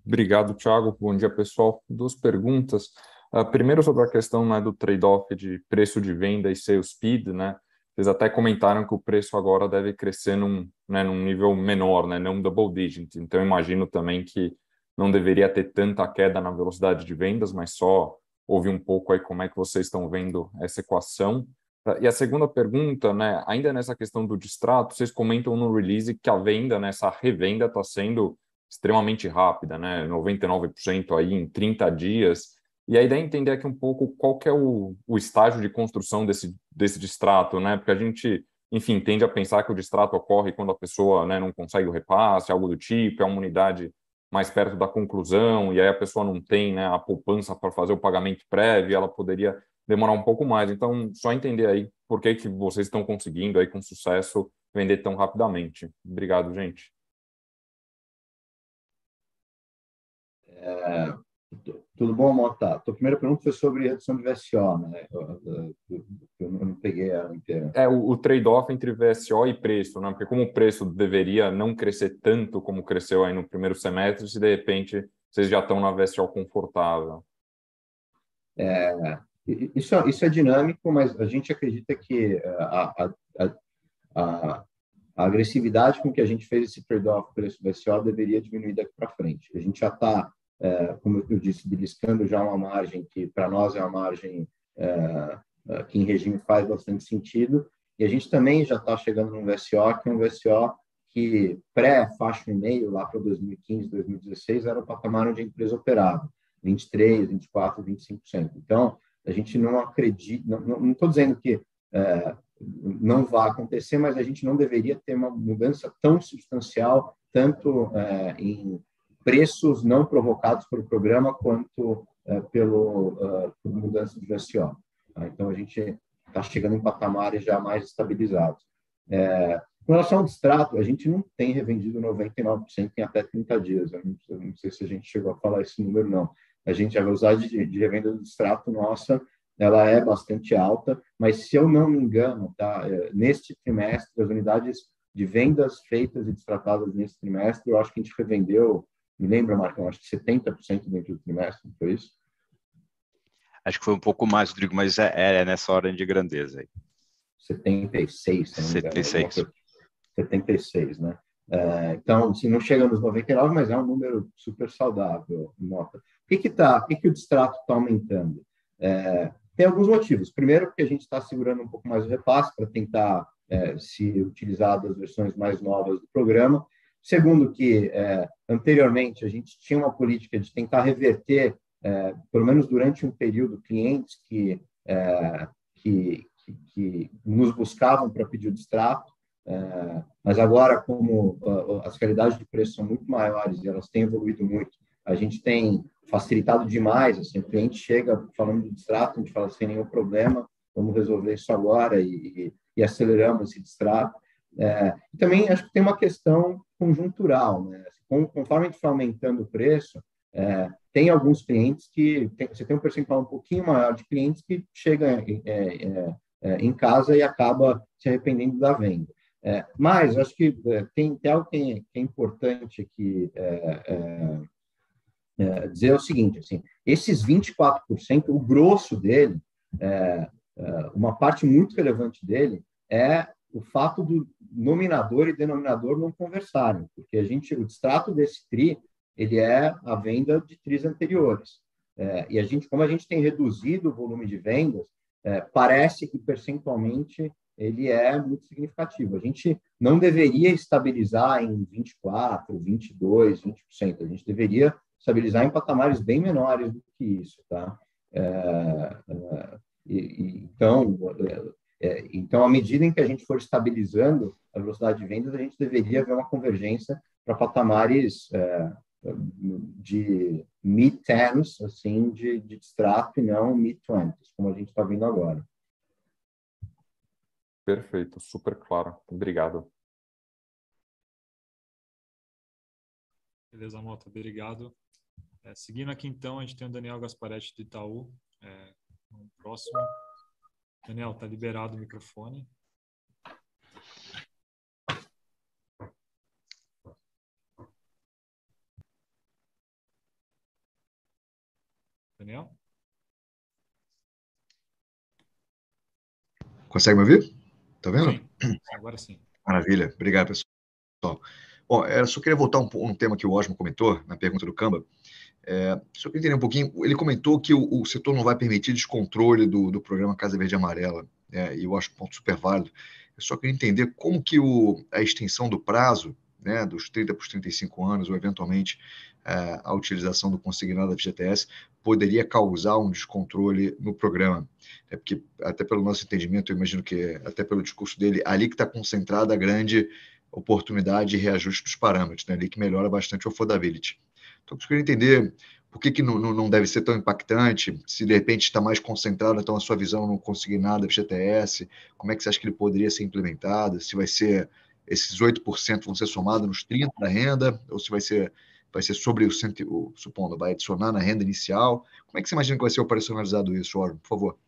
Obrigado, Thiago. Bom dia, pessoal. Duas perguntas. Uh, primeiro, sobre a questão né, do trade-off de preço de venda e sales speed, né? Vocês até comentaram que o preço agora deve crescer num, né, num nível menor, né, não double digit. Então, imagino também que não deveria ter tanta queda na velocidade de vendas, mas só ouvir um pouco aí como é que vocês estão vendo essa equação. E a segunda pergunta, né, ainda nessa questão do distrato, vocês comentam no release que a venda, né, essa revenda está sendo extremamente rápida, né, 99% aí em 30 dias. E a ideia é entender aqui um pouco qual que é o, o estágio de construção desse, desse distrato, né, porque a gente, enfim, tende a pensar que o distrato ocorre quando a pessoa né, não consegue o repasse, algo do tipo, é uma unidade mais perto da conclusão, e aí a pessoa não tem né, a poupança para fazer o pagamento prévio, ela poderia demorar um pouco mais. Então, só entender aí por que, que vocês estão conseguindo aí com sucesso vender tão rapidamente. Obrigado, gente. É, tudo bom, Mota? A primeira pergunta foi sobre redução de VSO, né? Eu, eu, eu não peguei ela inteira. É, o, o trade-off entre VSO e preço, né? Porque como o preço deveria não crescer tanto como cresceu aí no primeiro semestre, se de repente vocês já estão na VSO confortável. É, isso, isso é dinâmico, mas a gente acredita que é, a, a, a, a agressividade com que a gente fez esse trade-off preço VSO deveria diminuir daqui para frente. A gente já está é, como eu disse, beliscando já uma margem que para nós é uma margem é, é, que em regime faz bastante sentido. E a gente também já está chegando num VSO, que é um VSO que pré-faixa e meio, lá para 2015, 2016, era o patamar onde a empresa operava, 23, 24, 25%. Então, a gente não acredita, não estou dizendo que é, não vai acontecer, mas a gente não deveria ter uma mudança tão substancial, tanto é, em preços não provocados pelo programa quanto é, pelo uh, por mudança de VSO. Tá? Então, a gente está chegando em patamares já mais estabilizados. É, com relação ao distrato, a gente não tem revendido 99% em até 30 dias. Eu não, eu não, sei se a gente chegou a falar esse número, não. A gente, a velocidade de, de revenda do distrato nossa, ela é bastante alta, mas se eu não me engano, tá, é, neste trimestre, as unidades de vendas feitas e distratadas nesse trimestre, eu acho que a gente revendeu, me lembra, Marcão, acho que 70% dentro do trimestre, foi isso? Acho que foi um pouco mais, Rodrigo, mas é, é nessa ordem de grandeza aí. 76, se não me engano. 76. 76, né? É, então, se não chega nos 99, mas é um número super saudável, nota. Por que, que, tá, que, que o distrato está aumentando? É, tem alguns motivos. Primeiro, porque a gente está segurando um pouco mais o repasse para tentar é, se utilizar das versões mais novas do programa. Segundo, que é, anteriormente a gente tinha uma política de tentar reverter, é, pelo menos durante um período, clientes que, é, que, que, que nos buscavam para pedir o distrato é, mas agora, como as realidades de preço são muito maiores e elas têm evoluído muito, a gente tem facilitado demais. Assim, o cliente chega falando de distrato, a gente fala sem nenhum problema, vamos resolver isso agora e, e, aceleramos esse distrato. É, e também acho que tem uma questão conjuntural, né? conforme a gente vai aumentando o preço, é, tem alguns clientes que tem, você tem um percentual um pouquinho maior de clientes que chega é, é, é em casa e acaba se arrependendo da venda. É, mas acho que é, tem, tem algo que é, é importante aqui é, é, é dizer o seguinte: assim, esses 24%, o grosso dele, uma parte muito relevante dele, é o fato do nominador e denominador não conversarem, porque a gente, o distrato desse TRI, ele é a venda de TRIs anteriores. e a gente, como a gente tem reduzido o volume de vendas, parece que percentualmente ele é muito significativo. A gente não deveria estabilizar em 24, 22, 20%. A gente deveria estabilizar em patamares bem menores do que isso, tá? É, é, então, é, é, então, à medida em que a gente for estabilizando a velocidade de vendas, a gente deveria ver uma convergência para patamares é, de mid-tens, assim, de, de distrato e não mid-twenties, como a gente está vendo agora. Perfeito, super claro. Obrigado. Beleza, Mota, obrigado. É, seguindo aqui então, a gente tem o Daniel Gasparetti do Itaú. É, no próximo. Daniel, tá liberado o microfone. Daniel? Consegue me ouvir? Tá vendo? Sim, (clears throat) agora sim. Maravilha. Obrigado, pessoal. Bom, eu só queria voltar um, um tema que o Osmo comentou na pergunta do Camba. É, só entender um pouquinho, ele comentou que o, o, setor não vai permitir descontrole do, do programa Casa Verde e Amarela, é, e eu acho um ponto super válido. Eu só queria entender como que o, a extensão do prazo, né, dos 30 para os 35 anos, ou eventualmente é, a utilização do consignado da FGTS, poderia causar um descontrole no programa. É porque, até pelo nosso entendimento, eu imagino que, até pelo discurso dele, ali que está concentrada a grande oportunidade de reajuste dos parâmetros, né? ali que melhora bastante o affordability. Então, eu queria entender por que, que não, não deve ser tão impactante, se de repente está mais concentrado, então a sua visão não conseguir nada do FGTS, como é que você acha que ele poderia ser implementado, se vai ser esses 8% vão ser somados nos 30% da renda, ou se vai ser vai ser sobre o, o supondo, vai adicionar na renda inicial. Como é que você imagina que vai ser operacionalizado isso, Orlando, por favor?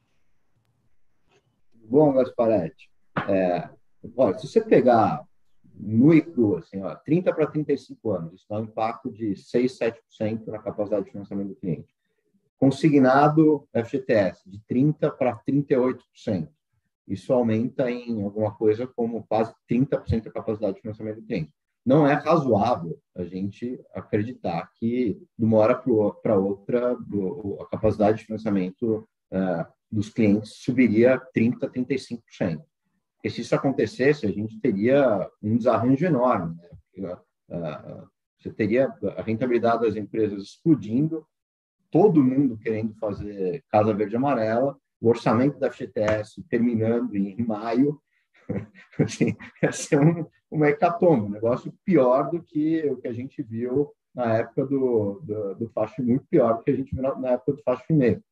Bom, Gasparetti, é, olha, se você pegar nu e cru, assim, ó, 30 para 35 anos, isso dá um impacto de 6, 7% na capacidade de financiamento do cliente. Consignado FGTS, de 30 para 38%. Isso aumenta em alguma coisa como quase 30% da capacidade de financiamento do cliente não é razoável a gente acreditar que, de uma hora para outra, a capacidade de financiamento uh, dos clientes subiria 30%, 35%. Porque se isso acontecesse, a gente teria um desarranjo enorme. Né? Uh, você teria a rentabilidade das empresas explodindo, todo mundo querendo fazer Casa Verde Amarela, o orçamento da FGTS terminando em maio, (laughs) assim, ia ser um, uma hecatombe, um negócio pior do que o que a gente viu na época do, do, do muito pior do que a gente viu na, na época do faixa meio.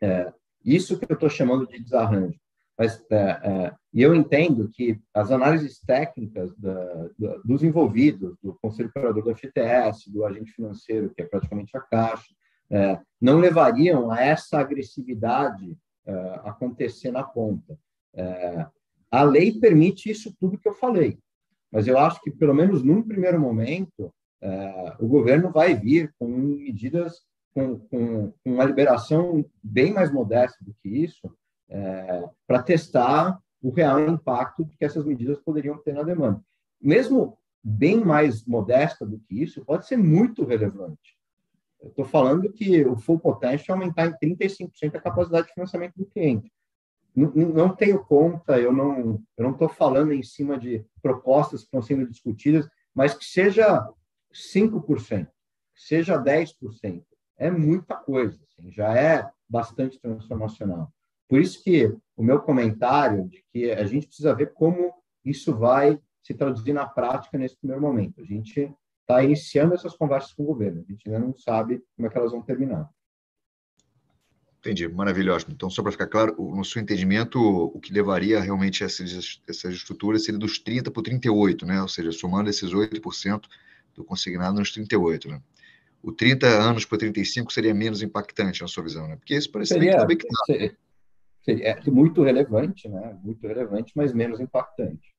É, isso que eu estou chamando de desarranjo. Mas, é, é, e eu entendo que as análises técnicas da, da, dos envolvidos, do conselho operador da FTS, do agente financeiro, que é praticamente a Caixa, é, não levariam a essa agressividade é, acontecer na ponta. A lei permite isso tudo que eu falei, mas eu acho que, pelo menos num primeiro momento, é, o governo vai vir com medidas com, com, com uma liberação bem mais modesta do que isso, é, para testar o real impacto que essas medidas poderiam ter na demanda. Mesmo bem mais modesta do que isso, pode ser muito relevante. Estou falando que o full potential aumentar em 35% a capacidade de financiamento do cliente. Não, tenho conta, eu não eu não estou falando em cima de propostas que estão sendo discutidas, mas que seja 5%, que seja 10%, é muita coisa, assim, já é bastante transformacional. Por isso que o meu comentário de que a gente precisa ver como isso vai se traduzir na prática nesse primeiro momento. A gente está iniciando essas conversas com o governo, a gente ainda não sabe como é que elas vão terminar. Entendi, maravilhoso. Então, só para ficar claro, no seu entendimento, o que levaria realmente essas, essas estruturas seria dos 30 para 38, né? Ou seja, somando esses 8% do consignado nos 38, né? O 30 anos para 35 seria menos impactante na sua visão, né? Porque isso parece seria, que está bem é muito relevante, né? Muito relevante, mas menos impactante.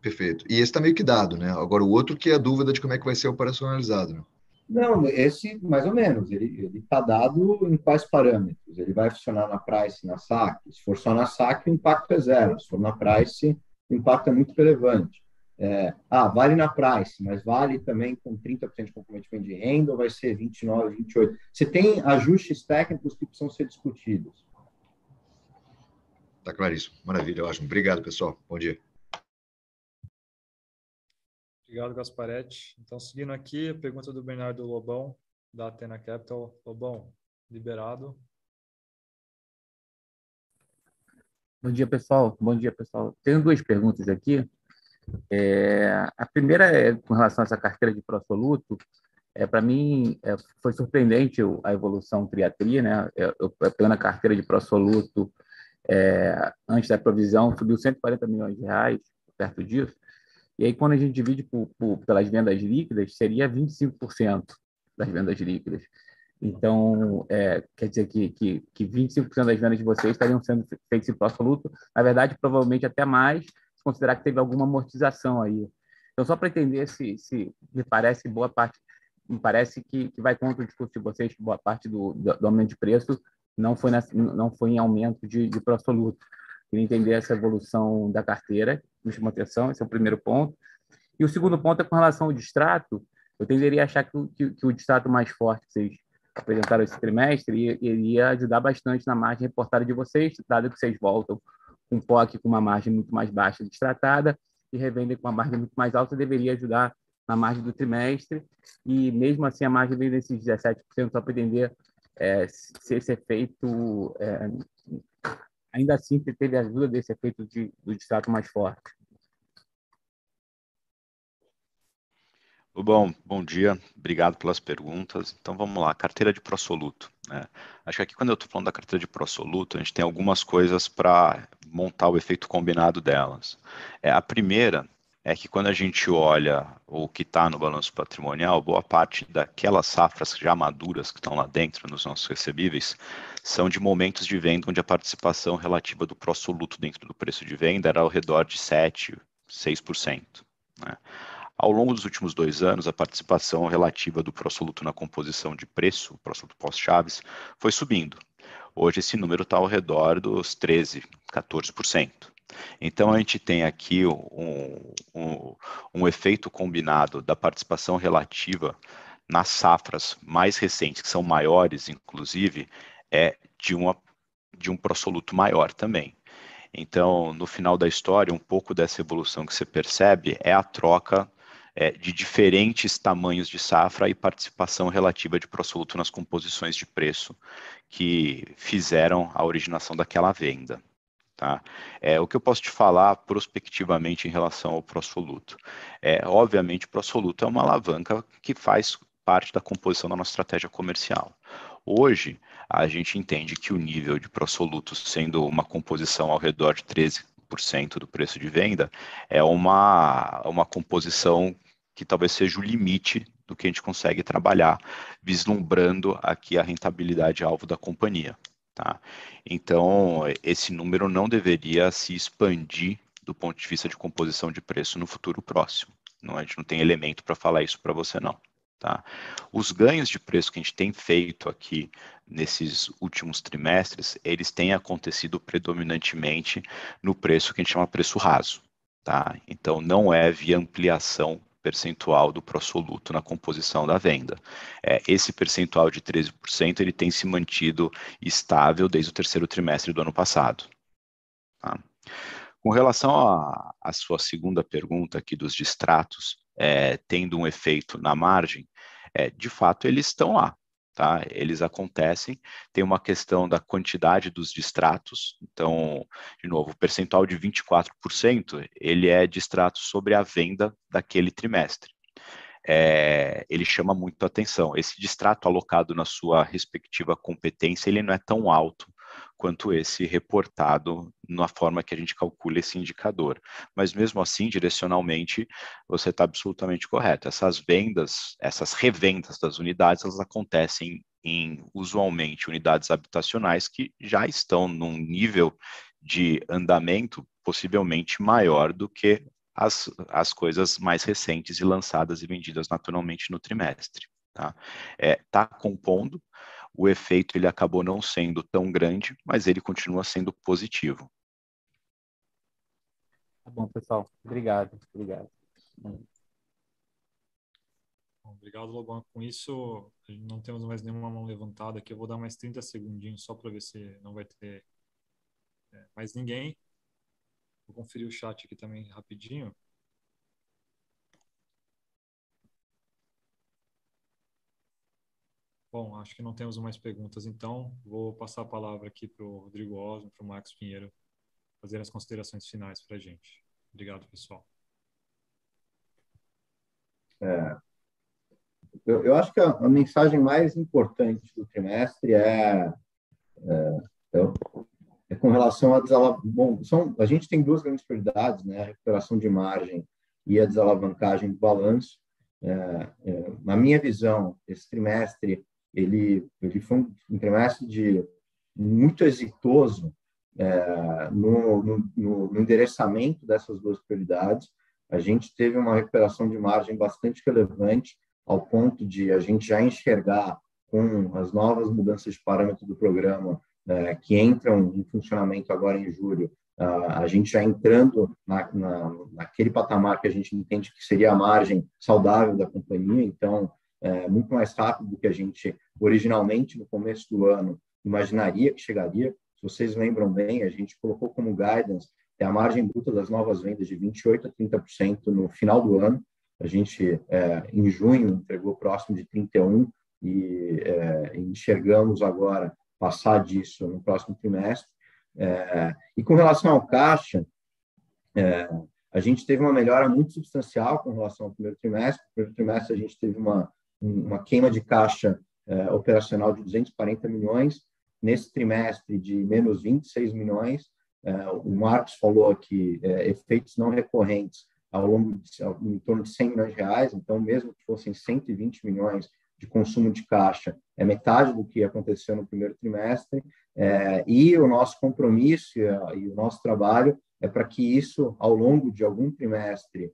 Perfeito. E esse está meio que dado, né? Agora o outro que é a dúvida de como é que vai ser operacionalizado, né? Não, esse mais ou menos. Ele está dado em quais parâmetros? Ele vai funcionar na price, na SAC? Se for só na SAC, o impacto é zero. Se for na price, o impacto é muito relevante. É, ah, vale na price, mas vale também com 30% de comprometimento de renda ou vai ser 29, 28? Você tem ajustes técnicos que precisam ser discutidos. Está claríssimo. Maravilha, ótimo. Obrigado, pessoal. Bom dia. Obrigado, Gasparetti. Então, seguindo aqui, a pergunta do Bernardo Lobão, da Atena Capital. Lobão, liberado. Bom dia, pessoal. Bom dia, pessoal. Tenho duas perguntas aqui. É, a primeira é com relação a essa carteira de pró-soluto. É, Para mim, é, foi surpreendente a evolução triatria, né? Eu, eu pegando a carteira de pró-soluto é, antes da provisão, subiu 140 milhões de reais, perto disso. E aí, quando a gente divide por, por, pelas vendas líquidas, seria 25% das vendas líquidas. Então, é, quer dizer que, que, que 25% das vendas de vocês estariam sendo feitas em pró-soluto. Na verdade, provavelmente até mais, se considerar que teve alguma amortização aí. Então, só para entender se, se me parece boa parte, me parece que, que vai contra o discurso de vocês, que boa parte do, do, do aumento de preço não foi, nessa, não foi em aumento de, de absoluto. Queria entender essa evolução da carteira, me chamou atenção, esse é o primeiro ponto. E o segundo ponto é com relação ao distrato, eu tenderia a achar que, que, que o distrato mais forte que vocês apresentaram esse trimestre iria ajudar bastante na margem reportada de vocês, dado que vocês voltam com POC com uma margem muito mais baixa distratada e revendem com uma margem muito mais alta, deveria ajudar na margem do trimestre, e mesmo assim a margem vem desses 17%, só para entender é, se esse efeito, é, ainda assim, teve a ajuda desse efeito de, do distrato mais forte. Bom, bom dia, obrigado pelas perguntas. Então vamos lá, carteira de pró-soluto. Né? Acho que aqui quando eu estou falando da carteira de pró-soluto, a gente tem algumas coisas para montar o efeito combinado delas. É, a primeira é que quando a gente olha o que está no balanço patrimonial, boa parte daquelas safras já maduras que estão lá dentro nos nossos recebíveis são de momentos de venda onde a participação relativa do pró-soluto dentro do preço de venda era ao redor de 7%, 6%. Né? Ao longo dos últimos dois anos, a participação relativa do pró-soluto na composição de preço, o pró-soluto pós-chaves, foi subindo. Hoje esse número está ao redor dos 13%, 14%. Então, a gente tem aqui um, um, um efeito combinado da participação relativa nas safras mais recentes, que são maiores, inclusive, é de, uma, de um prosoluto maior também. Então, no final da história, um pouco dessa evolução que você percebe é a troca é, de diferentes tamanhos de safra e participação relativa de prosoluto nas composições de preço que fizeram a originação daquela venda. Tá? É, o que eu posso te falar prospectivamente em relação ao Prosoluto? É, obviamente, o Prosoluto é uma alavanca que faz parte da composição da nossa estratégia comercial. Hoje, a gente entende que o nível de prosolutos, sendo uma composição ao redor de 13% do preço de venda, é uma, uma composição que talvez seja o limite do que a gente consegue trabalhar, vislumbrando aqui a rentabilidade alvo da companhia. Tá? Então, esse número não deveria se expandir do ponto de vista de composição de preço no futuro próximo. Não, a gente não tem elemento para falar isso para você, não. Tá? Os ganhos de preço que a gente tem feito aqui nesses últimos trimestres, eles têm acontecido predominantemente no preço que a gente chama preço raso. Tá? Então, não é via ampliação percentual do prosoluto na composição da venda. É, esse percentual de 13% ele tem se mantido estável desde o terceiro trimestre do ano passado. Tá? Com relação à sua segunda pergunta aqui dos distratos, é, tendo um efeito na margem, é, de fato eles estão lá. Tá? Eles acontecem, tem uma questão da quantidade dos distratos, então, de novo, o percentual de 24%, ele é distrato sobre a venda daquele trimestre. É, ele chama muito atenção. Esse distrato alocado na sua respectiva competência, ele não é tão alto quanto esse reportado na forma que a gente calcula esse indicador. Mas mesmo assim, direcionalmente, você está absolutamente correto. Essas vendas, essas revendas das unidades, elas acontecem em usualmente unidades habitacionais que já estão num nível de andamento possivelmente maior do que as, as coisas mais recentes e lançadas e vendidas naturalmente no trimestre. Está tá? é, tá compondo, o efeito ele acabou não sendo tão grande, mas ele continua sendo positivo. Tá bom, pessoal. Obrigado. Obrigado. Obrigado, Lobão. Com isso, não temos mais nenhuma mão levantada aqui. Eu vou dar mais 30 segundinhos só para ver se não vai ter é, mais ninguém. Vou conferir o chat aqui também rapidinho. Bom, acho que não temos mais perguntas, então vou passar a palavra aqui para o Rodrigo Osmo, para o Marcos Pinheiro, fazer as considerações finais para a gente. Obrigado, pessoal. É, eu, eu, acho que a, a, mensagem mais importante do trimestre é, é, é com relação a desalavancagem. Bom, são, a gente tem duas grandes prioridades, né? A recuperação de margem e a desalavancagem do balanço. É, é, na minha visão, esse trimestre ele, ele foi um, trimestre de muito exitoso é, no, no, no, endereçamento dessas duas prioridades. A gente teve uma recuperação de margem bastante relevante, ao ponto de a gente já enxergar com as novas mudanças de parâmetro do programa é, que entram em funcionamento agora em julho, a gente já entrando na, na, naquele patamar que a gente entende que seria a margem saudável da companhia. Então, é, muito mais rápido do que a gente originalmente, no começo do ano, imaginaria que chegaria. Se vocês lembram bem, a gente colocou como guidance é a margem bruta das novas vendas de 28% a 30% no final do ano. A gente, é, em junho, entregou próximo de 31% e é, enxergamos agora passar disso no próximo trimestre. É, e com relação ao caixa, é, a gente teve uma melhora muito substancial com relação ao primeiro trimestre. No primeiro trimestre, a gente teve uma uma queima de caixa é, operacional de 240 milhões, nesse trimestre de menos 26 milhões. É, o Marcos falou aqui é, efeitos não recorrentes ao longo de, em torno de 100 milhões de reais, então mesmo que fossem 120 milhões de consumo de caixa, é metade do que aconteceu no primeiro trimestre, e o nosso compromisso e, e, o nosso trabalho é para que isso, ao longo de algum trimestre,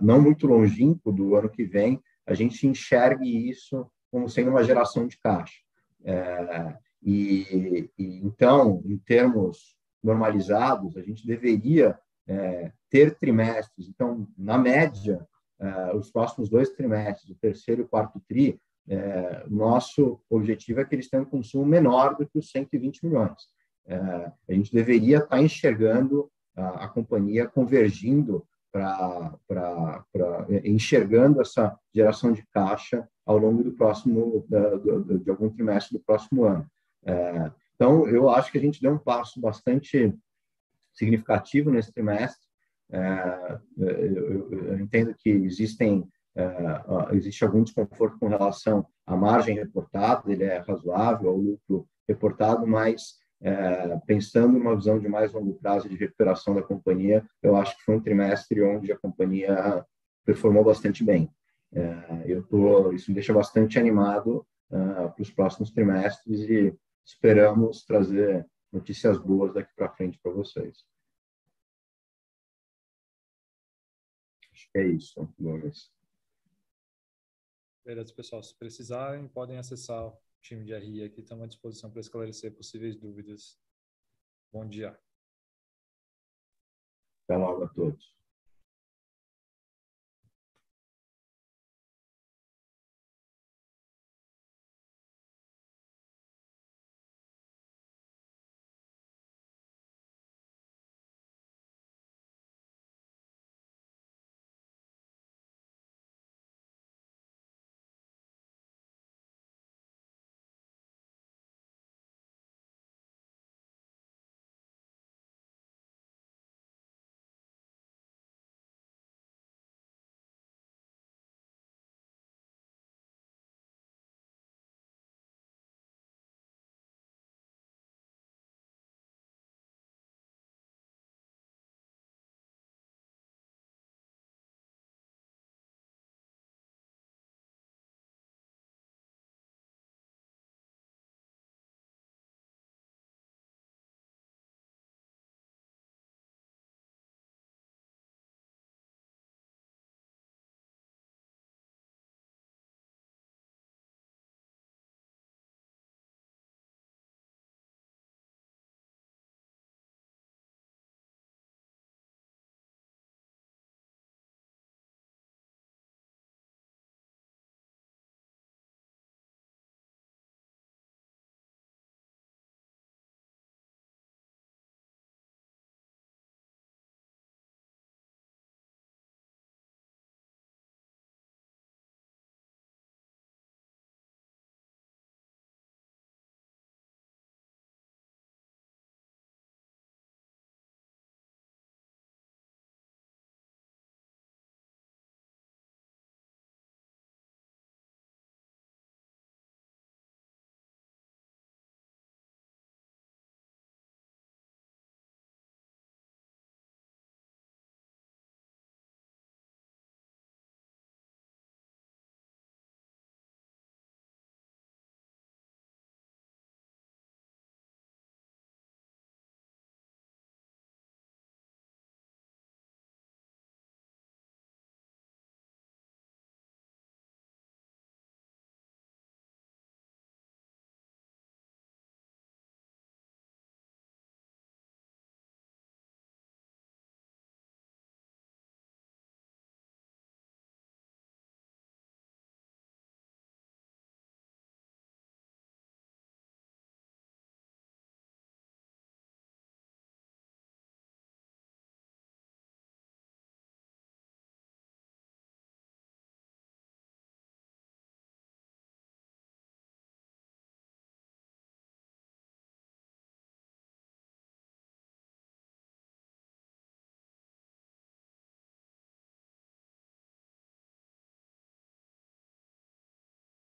não muito longínquo do ano que vem, a gente enxergue isso como sendo uma geração de caixa. É, e, e, então, em termos normalizados, a gente deveria é, ter trimestres. Então, na média, é, os próximos dois trimestres, o terceiro e o quarto tri, é, nosso objetivo é que eles tenham um consumo menor do que os 120 milhões. É, a gente deveria estar enxergando a, a companhia convergindo para enxergando essa geração de caixa ao longo do próximo de, de algum trimestre do próximo ano. É, então, eu acho que a gente deu um passo bastante significativo nesse trimestre. É, eu, eu, entendo que existem é, existe algum desconforto com relação a margem reportada ele é razoável, o lucro reportado, mas é, pensando numa visão de mais longo prazo de recuperação da companhia, eu acho que foi um trimestre onde a companhia performou bastante bem. É, eu tô, isso me deixa bastante animado uh, para os próximos trimestres e esperamos trazer notícias boas daqui para frente para vocês. Acho que é isso, Gomes. Beleza, pessoal. Se precisarem, podem acessar time de RI aqui, estamos à disposição para esclarecer possíveis dúvidas. Bom dia. Até logo a todos.